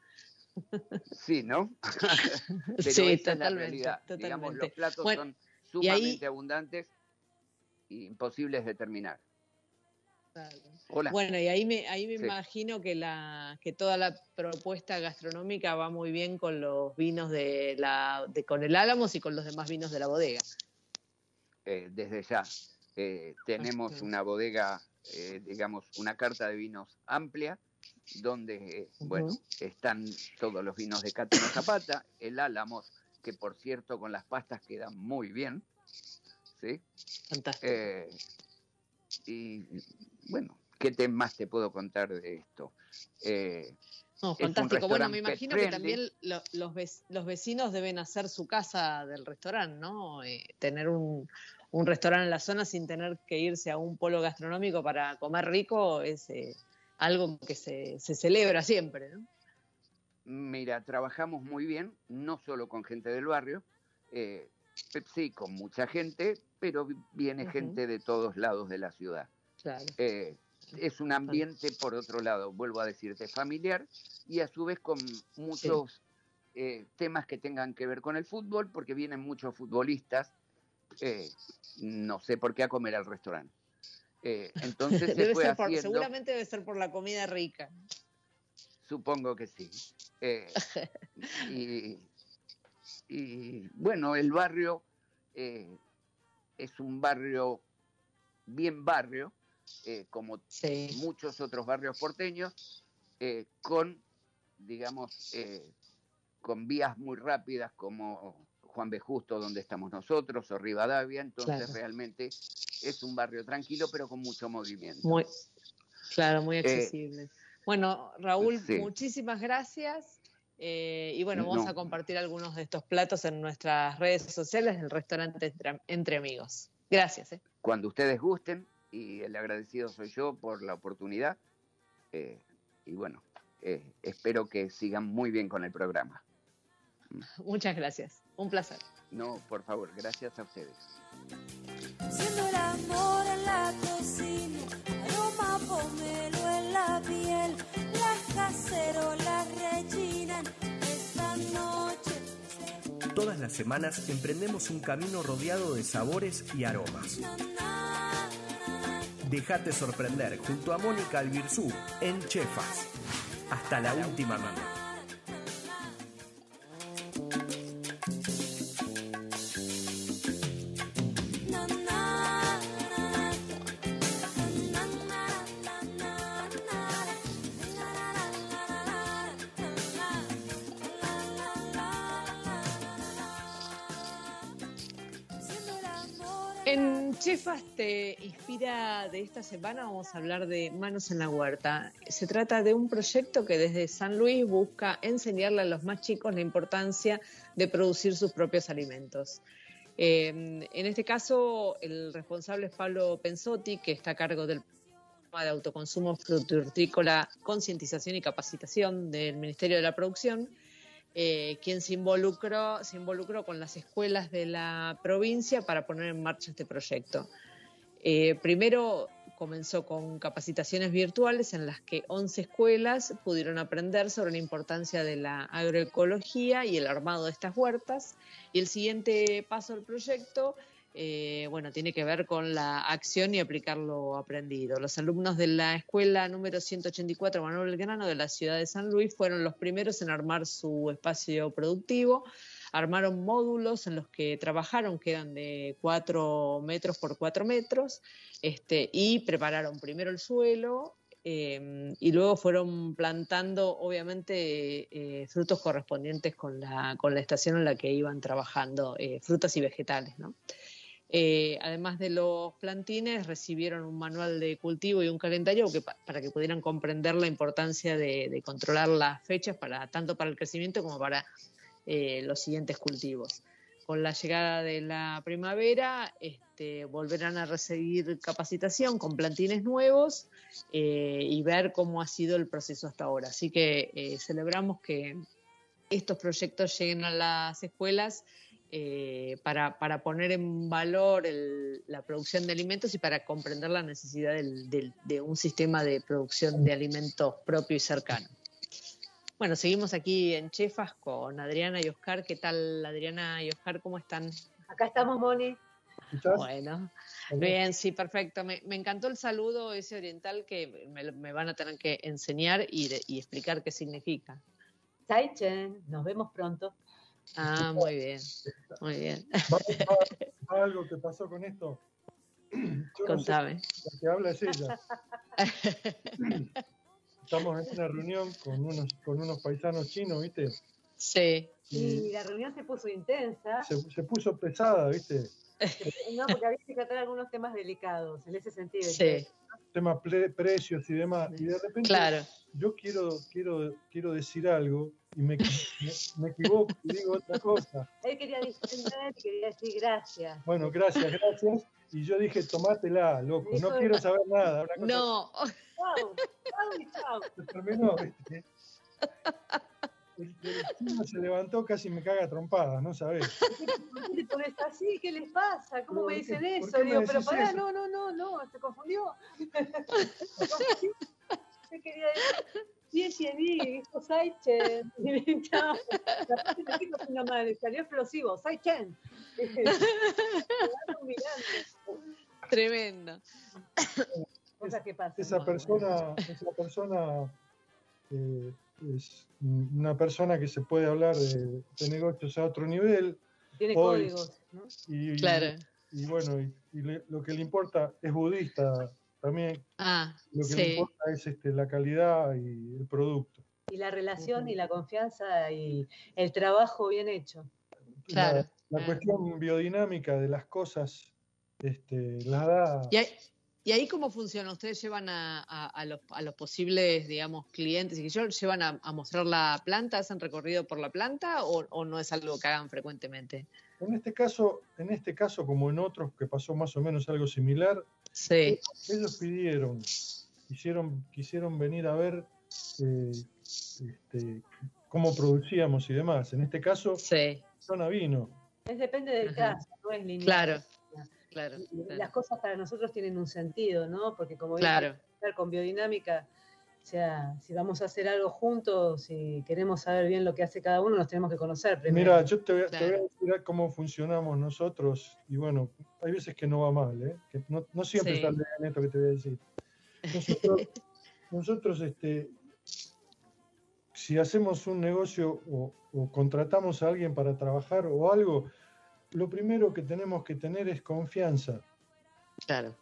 Sí, ¿no? Pero sí, esa es la realidad. Digamos, los platos son sumamente abundantes e imposibles de terminar. Bueno, y ahí me, ahí me imagino que, la, que toda la propuesta gastronómica va muy bien con los vinos de la, de, con el Álamos y con los demás vinos de la bodega. Eh, desde ya. Eh, tenemos una bodega, eh, digamos, una carta de vinos amplia, donde, bueno, están todos los vinos de Catena Zapata, el Álamos, que por cierto con las pastas queda muy bien, ¿sí? Fantástico. Eh, y bueno, ¿qué más te puedo contar de esto? fantástico. Bueno, me imagino que también los, los vecinos deben hacer su casa del restaurante, ¿no? tener un, un restaurante en la zona sin tener que irse a un polo gastronómico para comer rico es, eh, algo que se, celebra siempre, ¿no? Mira, trabajamos muy bien, no solo con gente del barrio, eh, sí, con mucha gente, pero viene gente de todos lados de la ciudad. Claro. Eh, es un ambiente, por otro lado, vuelvo a decirte, familiar y a su vez con muchos eh, temas que tengan que ver con el fútbol, porque vienen muchos futbolistas, eh, no sé por qué, a comer al restaurante. Eh, entonces se fue haciendo, seguramente debe ser por la comida rica. Supongo que sí. y, y, bueno, el barrio es un barrio bien barrio, eh, como muchos otros barrios porteños, eh, con, digamos, eh, con vías muy rápidas como Juan B. Justo, donde estamos nosotros, o Rivadavia, entonces realmente es un barrio tranquilo, pero con mucho movimiento. Muy, claro, muy accesible. bueno, Raúl, muchísimas gracias. y bueno, vamos a compartir algunos de estos platos en nuestras redes sociales del restaurante Entre, Amigos. Gracias. Cuando ustedes gusten, y el agradecido soy yo por la oportunidad. Eh, y bueno, eh, espero que sigan muy bien con el programa. Muchas gracias, un placer. No, por favor, gracias a ustedes. Siendo el amor en la cocina, aroma pomelo en la piel, las cacerolas rechinan esta noche. Todas las semanas emprendemos un camino rodeado de sabores y aromas. Déjate sorprender junto a Mónica Albirzú en Chefas. Hasta la última mano. Inspira de esta semana, vamos a hablar de Manos en la Huerta. Se trata de un proyecto que desde San Luis busca enseñarle a los más chicos la importancia de producir sus propios alimentos. Eh, en este caso, el responsable es Pablo Pensotti, que está a cargo del programa de autoconsumo frutícola, concientización y capacitación del Ministerio de la Producción eh, quien se involucró, se involucró con las escuelas de la provincia para poner en marcha este proyecto. Eh, primero comenzó con capacitaciones virtuales en las que 11 escuelas pudieron aprender sobre la importancia de la agroecología y el armado de estas huertas. Y el siguiente paso del proyecto eh, bueno, tiene que ver con la acción y aplicar lo aprendido. Los alumnos de la escuela número 184 Manuel Belgrano de la ciudad de San Luis fueron los primeros en armar su espacio productivo. Armaron módulos en los que trabajaron, que eran de 4 metros por 4 metros, este, y prepararon primero el suelo, eh, y luego fueron plantando, obviamente, eh, frutos correspondientes con la, con la estación en la que iban trabajando, frutas y vegetales, ¿no? Eh, además de los plantines, recibieron un manual de cultivo y un calendario para que pudieran comprender la importancia de, controlar las fechas tanto para el crecimiento como para eh, los siguientes cultivos. Con la llegada de la primavera, este, volverán a recibir capacitación con plantines nuevos eh, y ver cómo ha sido el proceso hasta ahora. Así que celebramos que estos proyectos lleguen a las escuelas eh, para, para, poner en valor la producción de alimentos y para comprender la necesidad de un sistema de producción de alimentos propio y cercano. Bueno, seguimos aquí en Chefas con Adriana y Oscar. ¿Qué tal, Adriana y Oscar? ¿Cómo están? Acá estamos, Moni. Bueno, bien, sí, perfecto. Me, encantó el saludo ese oriental que me, van a tener que enseñar y, y explicar qué significa. Saichen, nos vemos pronto. Ah, muy bien, muy bien. algo que pasó con esto? Contame. la que habla es ella. Estamos en una reunión con unos, con unos paisanos chinos, ¿viste? Sí. Y, la reunión se puso intensa. Se, puso pesada, ¿viste? No, porque había que tratar algunos temas delicados en ese sentido. Sí. tema precios y demás. Y de repente yo quiero, quiero, quiero decir algo y me, me, equivoco y digo otra cosa. Él quería decir, quería decir gracias. Bueno, gracias, gracias. Y yo dije, tomátela, loco, no quiero saber nada. no. Chao, chao chao. Se terminó. El, chino se levantó casi me caga trompada, ¿no sabes? ¿Por qué te pones así? ¿Qué les pasa? ¿Cómo me dicen eso? Digo, pero pará, no, no, no, no, se confundió. ¿Qué quería decir? Sí, sí, dijo Saichen. Chao. La una madre, salió explosivo. Saichen. Tremendo. Cosas que pasan. Esa persona, esa persona eh, es una persona que se puede hablar de, negocios a otro nivel. Tiene códigos, ¿no? Y, claro. Y, bueno, y, lo que le importa es budista también. Ah, lo que importa es este, la calidad y el producto. Y la relación y la confianza y el trabajo bien hecho. Claro. La, ah. cuestión biodinámica de las cosas este, la da. ¿Y ahí cómo funciona? ¿Ustedes llevan a, los, posibles, digamos, clientes y que yo llevan a, mostrar la planta, hacen recorrido por la planta o, no es algo que hagan frecuentemente? En este caso, en este caso, como en otros que pasó más o menos algo similar, sí. ellos pidieron, quisieron, quisieron venir a ver eh, este, cómo producíamos y demás. En este caso, sí. zona vino. Es depende del caso, no es lineal. Claro. Las cosas para nosotros tienen un sentido, ¿no? Porque como claro. con biodinámica, o sea, si vamos a hacer algo juntos, si queremos saber bien lo que hace cada uno, nos tenemos que conocer primero. Mira, yo te voy, a decir cómo funcionamos nosotros, y bueno, hay veces que no va mal, ¿eh? Que no, siempre está bien esto que te voy a decir. Nosotros, nosotros este, si hacemos un negocio o, o contratamos a alguien para trabajar o algo, lo primero que tenemos que tener es confianza. Claro.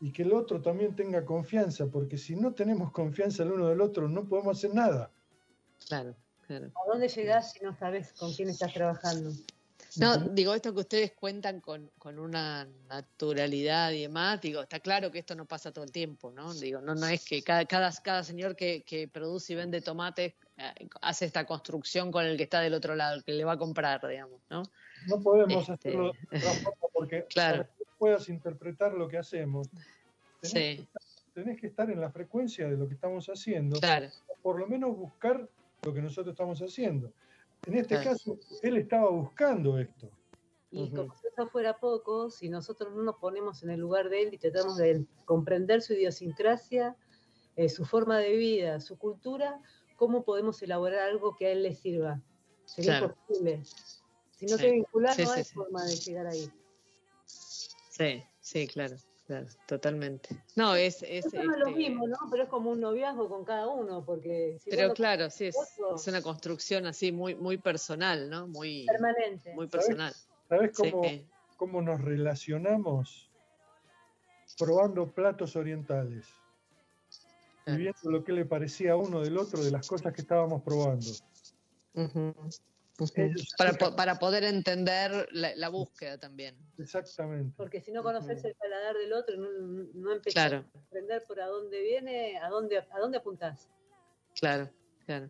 Y que el otro también tenga confianza, porque si no tenemos confianza el uno del otro, no podemos hacer nada. Claro, claro. ¿A dónde llegás si no sabes con quién estás trabajando? No, digo, esto que ustedes cuentan con, una naturalidad y demás, digo, está claro que esto no pasa todo el tiempo, ¿no? Digo, no, no es que cada, cada, cada señor que, que produce y vende tomates eh, hace esta construcción con el que está del otro lado, el que le va a comprar, digamos, ¿no? No podemos este, hacerlo de otra forma porque claro. para que puedas interpretar lo que hacemos, tenés, que, tenés, que estar en la frecuencia de lo que estamos haciendo, claro. por lo menos buscar lo que nosotros estamos haciendo. En este caso, él estaba buscando esto. Y como si eso fuera poco, si nosotros no nos ponemos en el lugar de él y tratamos de comprender su idiosincrasia, eh, su forma de vida, su cultura, ¿cómo podemos elaborar algo que a él le sirva? Sería imposible. Si no te vinculas, no hay forma de llegar ahí. Sí, sí, claro, claro, totalmente. No, es... es, es lo este mismo, ¿no? Pero es como un noviazgo con cada uno, porque... pero claro, sí, es, es, una construcción así muy, muy personal, ¿no? Muy... Permanente. Muy personal. ¿Sabes, cómo, cómo nos relacionamos? Probando platos orientales. Y viendo lo que le parecía a uno del otro de las cosas que estábamos probando. Para, para, poder entender la, búsqueda también. Exactamente. Porque si no conoces el paladar del otro, no, no empezás a aprender por a dónde viene, a dónde, a dónde apuntás. Claro, claro.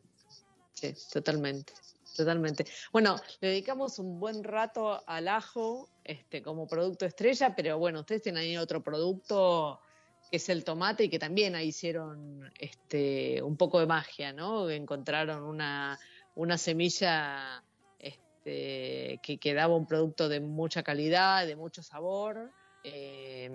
Sí, totalmente. Totalmente. Bueno, le dedicamos un buen rato al ajo este, como producto estrella, pero bueno, ustedes tienen ahí otro producto que es el tomate y que también ahí hicieron este, un poco de magia, ¿no? Encontraron una una semilla este, que, daba un producto de mucha calidad, de mucho sabor. Eh,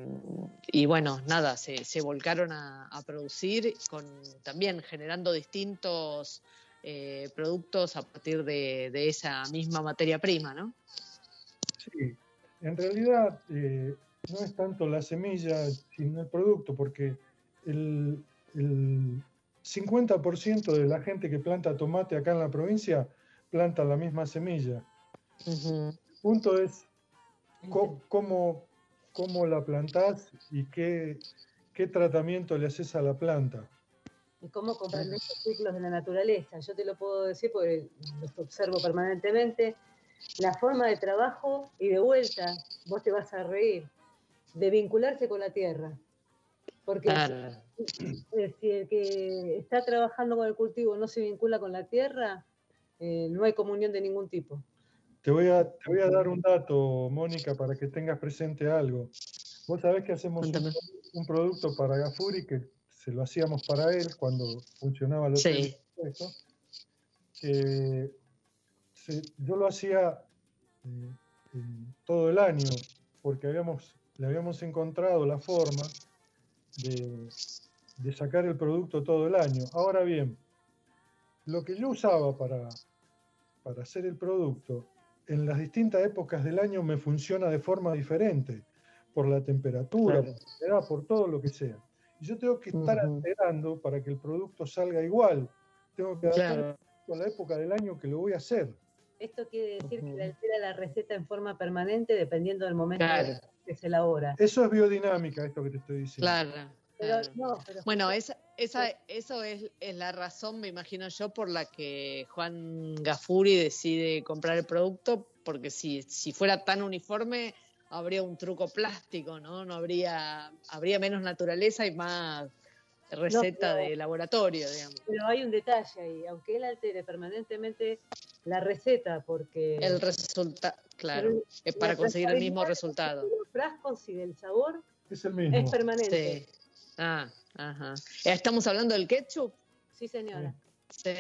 y bueno, nada, se, volcaron a, producir con también generando distintos eh, productos a partir de, esa misma materia prima, ¿no? Sí, en realidad eh, no es tanto la semilla, sino el producto, porque el, 50% de la gente que planta tomate acá en la provincia planta la misma semilla. El punto es cómo, cómo, la plantás y qué, qué tratamiento le haces a la planta. Y cómo comprendes los ciclos de la naturaleza. Yo te lo puedo decir porque los observo permanentemente. La forma de trabajo y de vuelta, vos te vas a reír, de vincularse con la tierra. Porque si, el que está trabajando con el cultivo no se vincula con la tierra, eh, no hay comunión de ningún tipo. Te voy, a, te voy a dar un dato, Mónica, para que tengas presente algo. Vos sabés que hacemos un, producto para Gafuri que se lo hacíamos para él cuando funcionaba lo sí. que yo lo hacía eh, todo el año porque habíamos, le habíamos encontrado la forma de, de, sacar el producto todo el año. Ahora bien, lo que yo usaba para, para hacer el producto, en las distintas épocas del año me funciona de forma diferente, por la temperatura, por, todo lo que sea. Y yo tengo que estar alterando para que el producto salga igual. Tengo que adaptar a la época del año que lo voy a hacer. Esto quiere decir que le altera la receta en forma permanente dependiendo del momento que se elabora. Eso es biodinámica, esto que te estoy diciendo. Claro. bueno, esa, esa, eso es, es, la razón, me imagino yo, por la que Juan Gafuri decide comprar el producto, porque si, si fuera tan uniforme, habría un truco plástico, ¿no? No habría, habría menos naturaleza y más receta de laboratorio, digamos. Pero hay un detalle ahí, aunque él altere permanentemente la receta, porque... El resultado, claro, es para conseguir el mismo resultado. Los frascos y del sabor es, el mismo. es permanente. Sí. Ah, ajá. ¿Estamos hablando del ketchup? Sí, señora. Sí,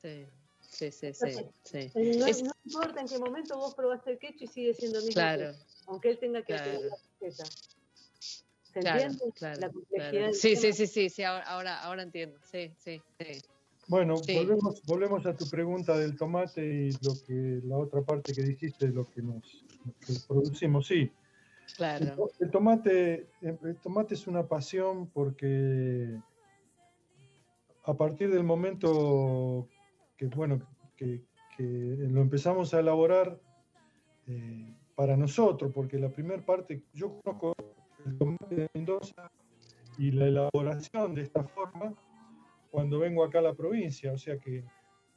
sí. Sí, sí, sí. sí. No, no, importa en qué momento vos probaste el ketchup y sigue siendo el mismo. Claro. aunque él tenga que hacer la receta. ¿Se entiende? la complejidad Sí, sí, sí, sí, sí, ahora, ahora entiendo. Sí, sí, sí. Bueno, Volvemos, volvemos a tu pregunta del tomate y lo que la otra parte que dijiste, lo que nos que producimos. Sí, claro. El, tomate, el tomate es una pasión porque a partir del momento que, bueno, que, lo empezamos a elaborar eh, para nosotros, porque la primera parte, yo conozco el tomate de Mendoza y la elaboración de esta forma cuando vengo acá a la provincia, o sea que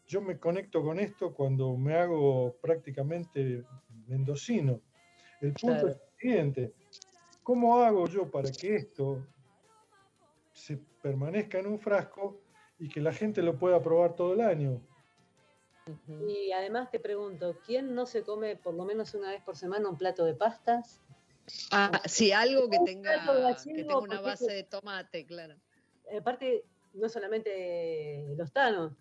yo me conecto con esto cuando me hago prácticamente mendocino. El punto es el siguiente, ¿cómo hago yo para que esto se permanezca en un frasco y que la gente lo pueda probar todo el año? Y además te pregunto, ¿quién no se come por lo menos una vez por semana un plato de pastas? Ah, sí, algo que tenga, que tenga una base de tomate, claro. Aparte, no solamente los tanos.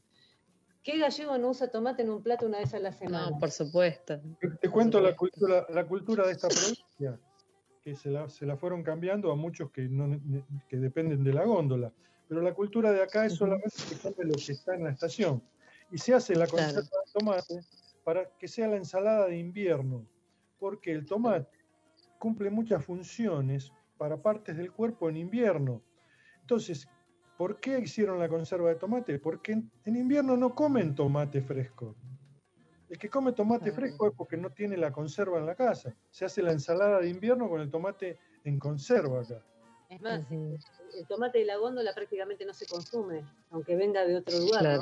¿Qué gallego no usa tomate en un plato una vez a la semana? No, por supuesto. Te, cuento la cultura, la cultura de esta provincia, que se la, se la fueron cambiando a muchos que, no, que dependen de la góndola. Pero la cultura de acá es solamente que come lo que está en la estación y se hace la conserva de tomate para que sea la ensalada de invierno, porque el tomate cumple muchas funciones para partes del cuerpo en invierno. Entonces, ¿por qué hicieron la conserva de tomate? Porque en, invierno no comen tomate fresco. El que come tomate fresco es porque no tiene la conserva en la casa. Se hace la ensalada de invierno con el tomate en conserva acá. Es más, el tomate de la góndola prácticamente no se consume, aunque venga de otro lugar.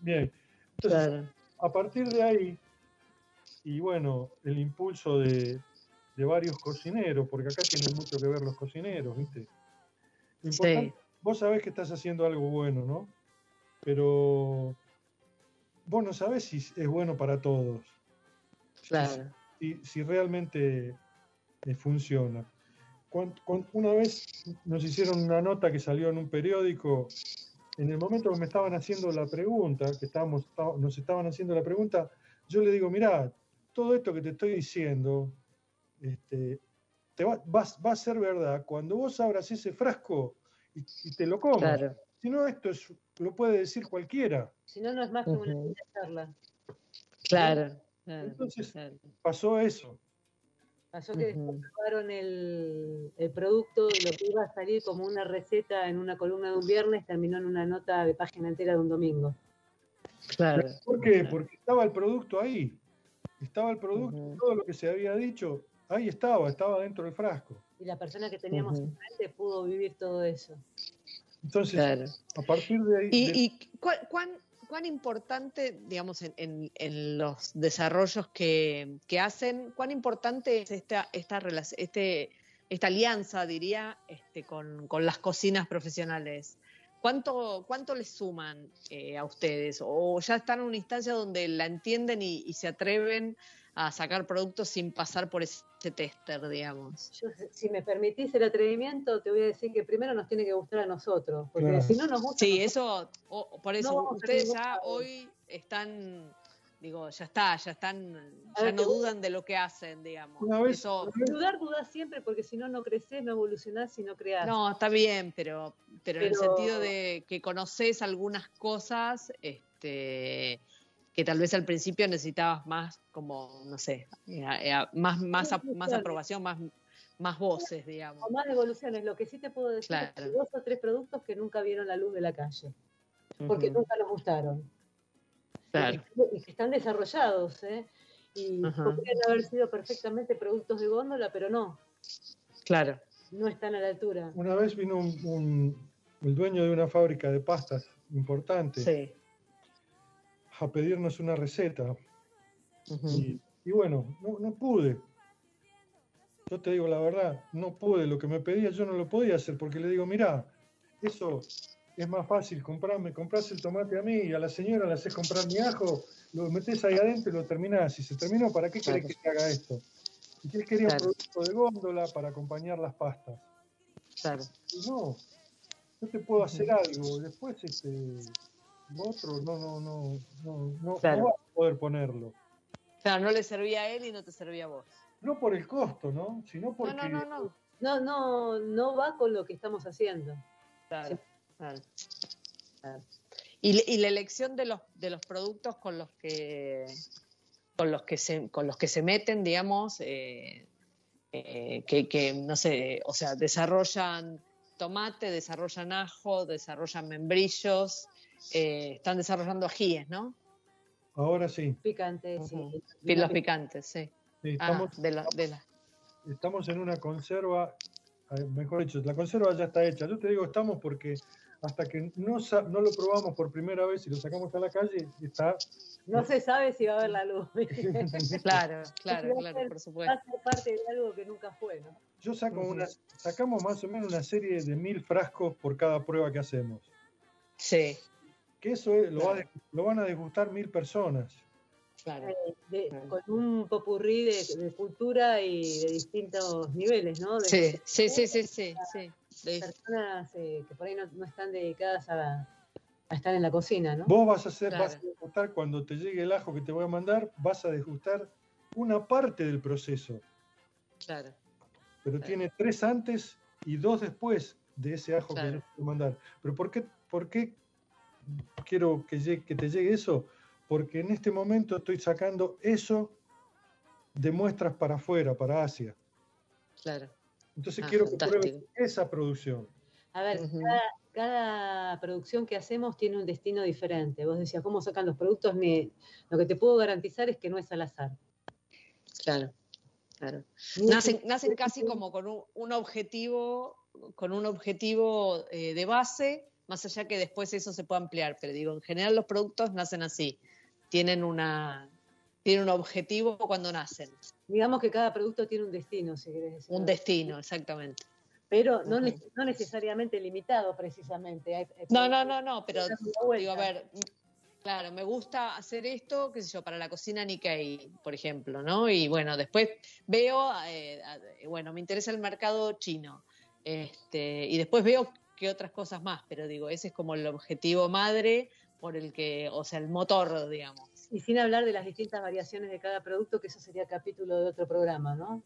Bien, entonces, a partir de ahí, y bueno, el impulso de, varios cocineros, porque acá tienen mucho que ver los cocineros, ¿viste? Sí. Vos sabés que estás haciendo algo bueno, ¿no? Pero vos no sabés si es bueno para todos. Claro. Si, si realmente eh, funciona. una vez nos hicieron una nota que salió en un periódico en el momento que me estaban haciendo la pregunta, que estábamos, nos estaban haciendo la pregunta, yo le digo, mirá, todo esto que te estoy diciendo este, te va, a ser verdad cuando vos abras ese frasco y, te lo comas. Si no, esto es, lo puede decir cualquiera. Si no, no es más que una charla. Claro. Entonces pasó eso. Pasó que después probaron el, el, producto, lo que iba a salir como una receta en una columna de un viernes, terminó en una nota de página entera de un domingo. Claro. ¿Por qué? Porque estaba el producto ahí. Estaba el producto, todo lo que se había dicho, ahí estaba, estaba dentro del frasco. Y la persona que teníamos en frente pudo vivir todo eso. Entonces, a partir de ahí. ¿Y, y cuán, cuán importante, digamos, en, los desarrollos que, hacen, cuán importante es esta, esta este esta alianza, diría, este, con, las cocinas profesionales. ¿Cuánto, cuánto les suman eh, a ustedes? ¿O ya están en una instancia donde la entienden y, se atreven a sacar productos sin pasar por ese tester, digamos? si me permitís el atrevimiento, te voy a decir que primero nos tiene que gustar a nosotros, porque si no nos gusta... Sí, eso, por eso, ustedes ya hoy están digo, ya está, ya están, ya no dudan de lo que hacen, digamos. Una vez, Dudar, dudar siempre, porque si no, no creces, no evolucionás y no creas. No, está bien, pero, pero, en el sentido de que conoces algunas cosas, este que tal vez al principio necesitabas más, como, no sé, eh, eh, más, más, más aprobación, más, más voces, digamos. O más evoluciones. Lo que sí te puedo decir es que dos o tres productos que nunca vieron la luz de la calle, porque nunca nos gustaron y que están desarrollados, ¿eh? Y podrían haber sido perfectamente productos de góndola, pero no. Claro. No están a la altura. Una vez vino un, el dueño de una fábrica de pastas importante a pedirnos una receta. y, bueno, no, no pude. Yo te digo la verdad, no pude. Lo que me pedía yo no lo podía hacer porque le digo, mira, eso es más fácil comprarme, compras el tomate a mí y a la señora le haces comprar mi ajo, lo metes ahí adentro y lo terminás. Si se terminó, ¿para qué querés que te haga esto? Y él quería un producto de góndola para acompañar las pastas. Claro. no, yo te puedo hacer algo. Después, este, otro no, no, no, no, no, vas a poder ponerlo. Claro, no le servía a él y no te servía a vos. No por el costo, ¿no? Sino porque... No, no, no, no. No, no, va con lo que estamos haciendo. Claro. Y, la elección de los, de los productos con los que con los que se, con los que se meten, digamos, eh, eh, que, no sé, o sea, desarrollan tomate, desarrollan ajo, desarrollan membrillos, eh, están desarrollando ajíes, ¿no? Ahora sí. Picantes, sí. Los picantes, sí. Ah, estamos, de estamos en una conserva, mejor dicho, la conserva ya está hecha. Yo te digo estamos porque hasta que no, no lo probamos por primera vez y lo sacamos a la calle, está... No se sabe si va a haber la luz. claro, claro, claro, por supuesto. Va a ser parte de algo que nunca fue, ¿no? Yo saco una, sacamos más o menos una serie de mil frascos por cada prueba que hacemos. Sí. Que eso lo, van a degustar mil personas. Claro. Eh, con un popurrí de, cultura y de distintos niveles, ¿no? sí, sí, sí, sí, sí, sí personas eh, que por ahí no, están dedicadas a, estar en la cocina, ¿no? Vos vas a hacer, vas a degustar cuando te llegue el ajo que te voy a mandar, vas a degustar una parte del proceso. Claro. Pero tiene tres antes y dos después de ese ajo que te voy a mandar. Pero ¿por qué, por qué quiero que, que te llegue eso? Porque en este momento estoy sacando eso de muestras para afuera, para Asia. Claro. Entonces ah, quiero que pruebes esa producción. A ver, cada, producción que hacemos tiene un destino diferente. Vos decías, ¿cómo sacan los productos? lo que te puedo garantizar es que no es al azar. Claro, claro. Nacen, casi como con un, objetivo, con un objetivo eh, de base, más allá que después eso se pueda ampliar. Pero digo, en general los productos nacen así. Tienen una, tienen un objetivo cuando nacen. Digamos que cada producto tiene un destino, si querés decir. Un destino, exactamente. Pero no, no necesariamente limitado, precisamente. no, no, no, no, pero digo, a ver, claro, me gusta hacer esto, qué sé yo, para la cocina Nikkei, por ejemplo, ¿no? Y bueno, después veo, eh, bueno, me interesa el mercado chino, este, y después veo qué otras cosas más, pero digo, ese es como el objetivo madre por el que, o sea, el motor, digamos. Y sin hablar de las distintas variaciones de cada producto, que eso sería capítulo de otro programa, ¿no?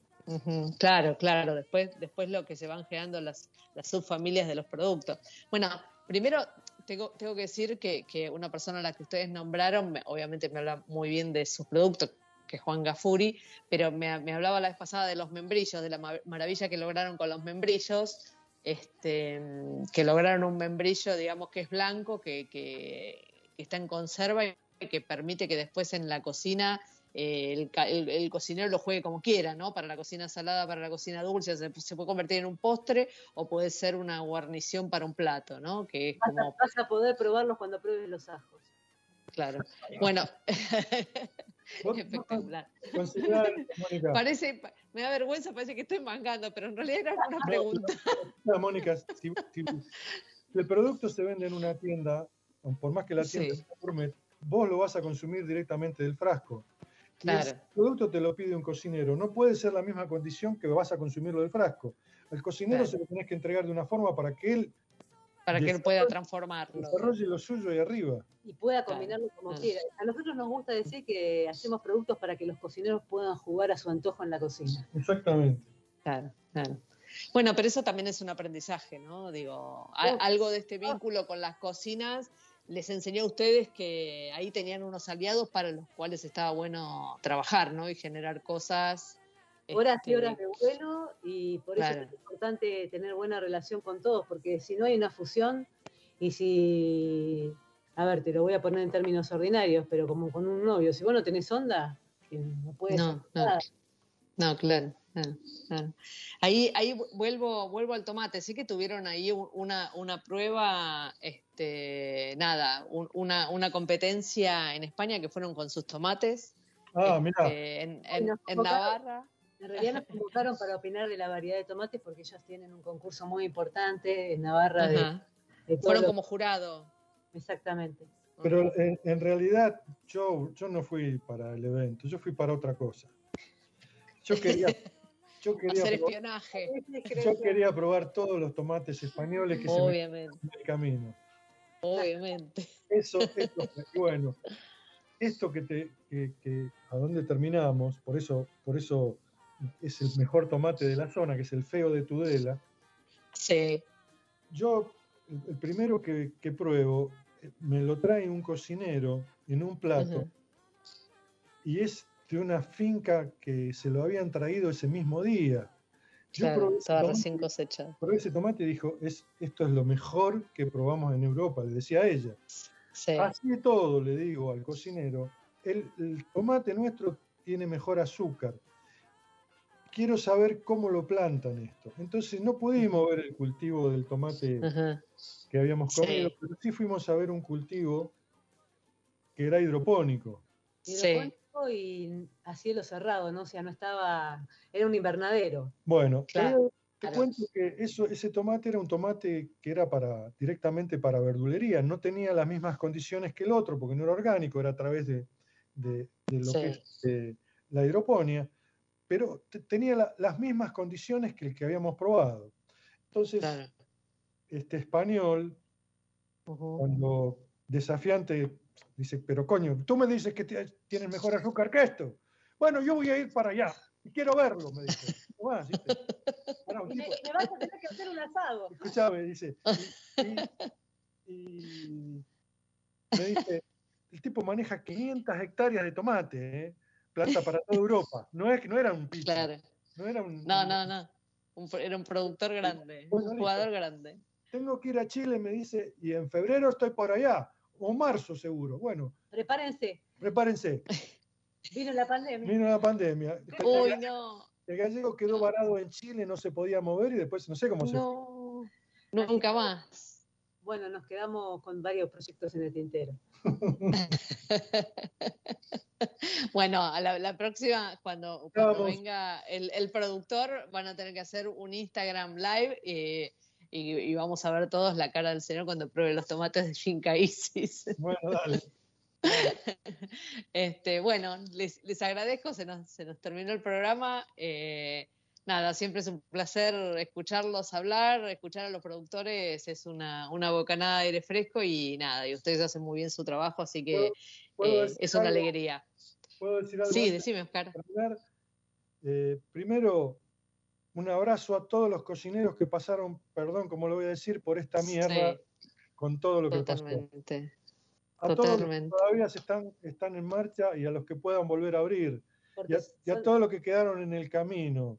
Claro, claro. Después, después lo que se van generando las, las subfamilias de los productos. Bueno, primero tengo, tengo que decir que, una persona a la que ustedes nombraron, obviamente me habla muy bien de sus productos, que es Juan Gafuri, pero me, hablaba la vez pasada de los membrillos, de la maravilla que lograron con los membrillos, este, que lograron un membrillo, digamos, que es blanco, que, que, que está en conserva y que permite que después en la cocina eh, el, cocinero lo juegue como quiera, ¿no? Para la cocina salada, para la cocina dulce, se, puede convertir en un postre o puede ser una guarnición para un plato, ¿no? Que vas, a, poder probarlos cuando pruebes los ajos. Claro. Bueno, Espectacular. Parece, me da vergüenza, parece que estoy mangando, pero en realidad era una pregunta. Mónica, si, el producto se vende en una tienda, por más que la tienda se forme, vos lo vas a consumir directamente del frasco. Claro. el producto te lo pide un cocinero. No puede ser la misma condición que vas a consumirlo del frasco. Al cocinero se lo tenés que entregar de una forma para que él para que él pueda transformarlo. Desarrolle lo suyo ahí arriba. Y pueda combinarlo como quiera. A nosotros nos gusta decir que hacemos productos para que los cocineros puedan jugar a su antojo en la cocina. Exactamente. Claro, claro. Bueno, pero eso también es un aprendizaje, ¿no? Digo, algo de este vínculo con las cocinas les enseñó a ustedes que ahí tenían unos aliados para los cuales estaba bueno trabajar, ¿no? Y generar cosas horas y horas de vuelo y por eso es importante tener buena relación con todos, porque si no hay una fusión y si, a ver, te lo voy a poner en términos ordinarios, pero como con un novio, si vos no tenés onda, no puedes... No, no. no, claro. Ahí, ahí vuelvo, vuelvo al tomate. Sí que tuvieron ahí una, una prueba, este, nada, una, una competencia en España que fueron con sus tomates. Ah, este, en, en Navarra. En realidad nos convocaron para opinar de la variedad de tomates porque ellos tienen un concurso muy importante en Navarra. De, Fueron como jurado. Exactamente. Pero en, realidad yo, yo no fui para el evento, yo fui para otra cosa. Yo quería, yo quería hacer espionaje. Yo quería probar todos los tomates españoles que se me en el camino. Obviamente. Eso, eso bueno. Esto que te, que, que, a dónde terminamos, por eso, por eso es el mejor tomate de la zona, que es el feo de Tudela. Sí. Yo, el primero que, pruebo, me lo trae un cocinero en un plato y es de una finca que se lo habían traído ese mismo día. Yo claro, estaba recién cosechado. Probé ese tomate y dijo, es, esto es lo mejor que probamos en Europa, le decía a ella. Sí. Así de todo, le digo al cocinero, el, el tomate nuestro tiene mejor azúcar, quiero saber cómo lo plantan esto. Entonces no pudimos ver el cultivo del tomate que habíamos comido, pero sí fuimos a ver un cultivo que era hidropónico. Hidropónico y a cielo cerrado, ¿no? O sea, no estaba, era un invernadero. Bueno, claro. te cuento que eso, ese tomate era un tomate que era para, directamente para verdulería, no tenía las mismas condiciones que el otro, porque no era orgánico, era a través de, lo que es la hidroponía pero tenía las mismas condiciones que el que habíamos probado. Entonces, este español, cuando desafiante, dice, pero coño, tú me dices que tienes mejor azúcar que esto. Bueno, yo voy a ir para allá y quiero verlo, me dice. y, me, vas a tener que hacer un asado. Escuchame, dice. Y, me dice, el tipo maneja 500 hectáreas de tomate, ¿eh? Planta para toda Europa. No, es, no era un. Claro. No, era un, no, no, no. era un productor grande, un jugador grande. Tengo que ir a Chile, me dice, y en febrero estoy por allá, o marzo seguro. Bueno. Prepárense. Prepárense. Vino la pandemia. Vino la pandemia. Uy, no. El gallego quedó varado en Chile, no se podía mover y después no sé cómo se No, nunca más. Bueno, nos quedamos con varios proyectos en el tintero. bueno, a la, próxima, cuando, venga el, productor, van a tener que hacer un Instagram live eh, y, vamos a ver todos la cara del señor cuando pruebe los tomates de Shinka Isis. Bueno, dale. este, bueno, les, agradezco, se nos, se nos terminó el programa. Eh, nada, siempre es un placer escucharlos hablar, escuchar a los productores es una, una bocanada de aire fresco y nada, y ustedes hacen muy bien su trabajo, así que eh, es una alegría. ¿Puedo decir algo? Sí, decime, Oscar. Eh, primero, un abrazo a todos los cocineros que pasaron, perdón, como lo voy a decir, por esta mierda con todo lo que Totalmente. pasó. A todos los que todavía están, están en marcha y a los que puedan volver a abrir. Y a, todos los que quedaron en el camino.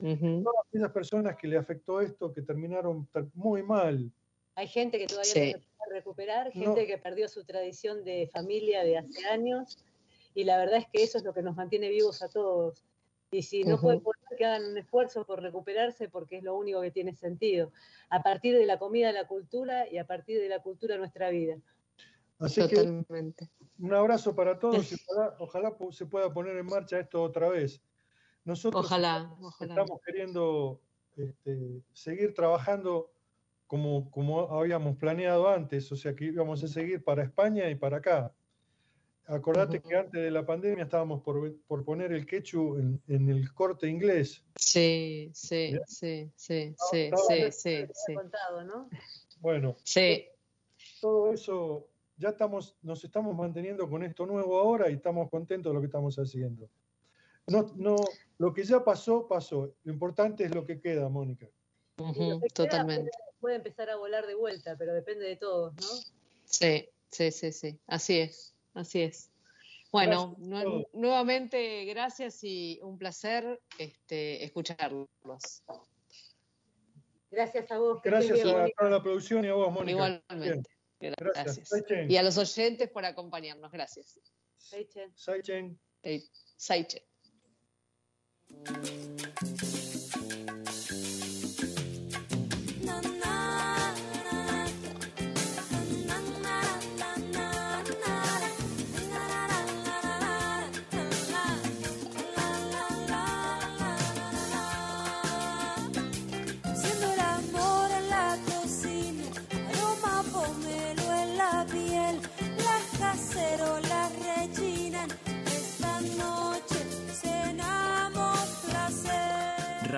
Todas esas personas que le afectó esto, que terminaron muy mal. Hay gente que todavía no se puede recuperar, gente que perdió su tradición de familia de hace años, y la verdad es que eso es lo que nos mantiene vivos a todos. Y si no pueden que hagan un esfuerzo por recuperarse porque es lo único que tiene sentido. A partir de la comida, la cultura y a partir de la cultura, nuestra vida. Así Totalmente. que un abrazo para todos y ojalá, se pueda poner en marcha esto otra vez. Nosotros ojalá, estamos queriendo este, seguir trabajando como, como habíamos planeado antes, o sea que íbamos a seguir para España y para acá. Acordate que antes de la pandemia estábamos por, por poner el quechu en, en, el corte inglés. Sí, sí, sí, sí, sí, sí, sí, sí. Contado, ¿no? Bueno, sí. todo eso ya estamos, nos estamos manteniendo con esto nuevo ahora y estamos contentos de lo que estamos haciendo. No, no, lo que ya pasó, pasó. Lo importante es lo que queda, Mónica. totalmente. puede, empezar a volar de vuelta, pero depende de todos, ¿no? Sí, sí, sí, sí. Así es, así es. Bueno, nuevamente gracias y un placer este, escucharlos. Gracias a vos. Gracias a, la producción y a vos, Mónica. Igualmente. Gracias. Y a los oyentes por acompañarnos. Gracias. Saichen. Saichen. Saichen. Thank you.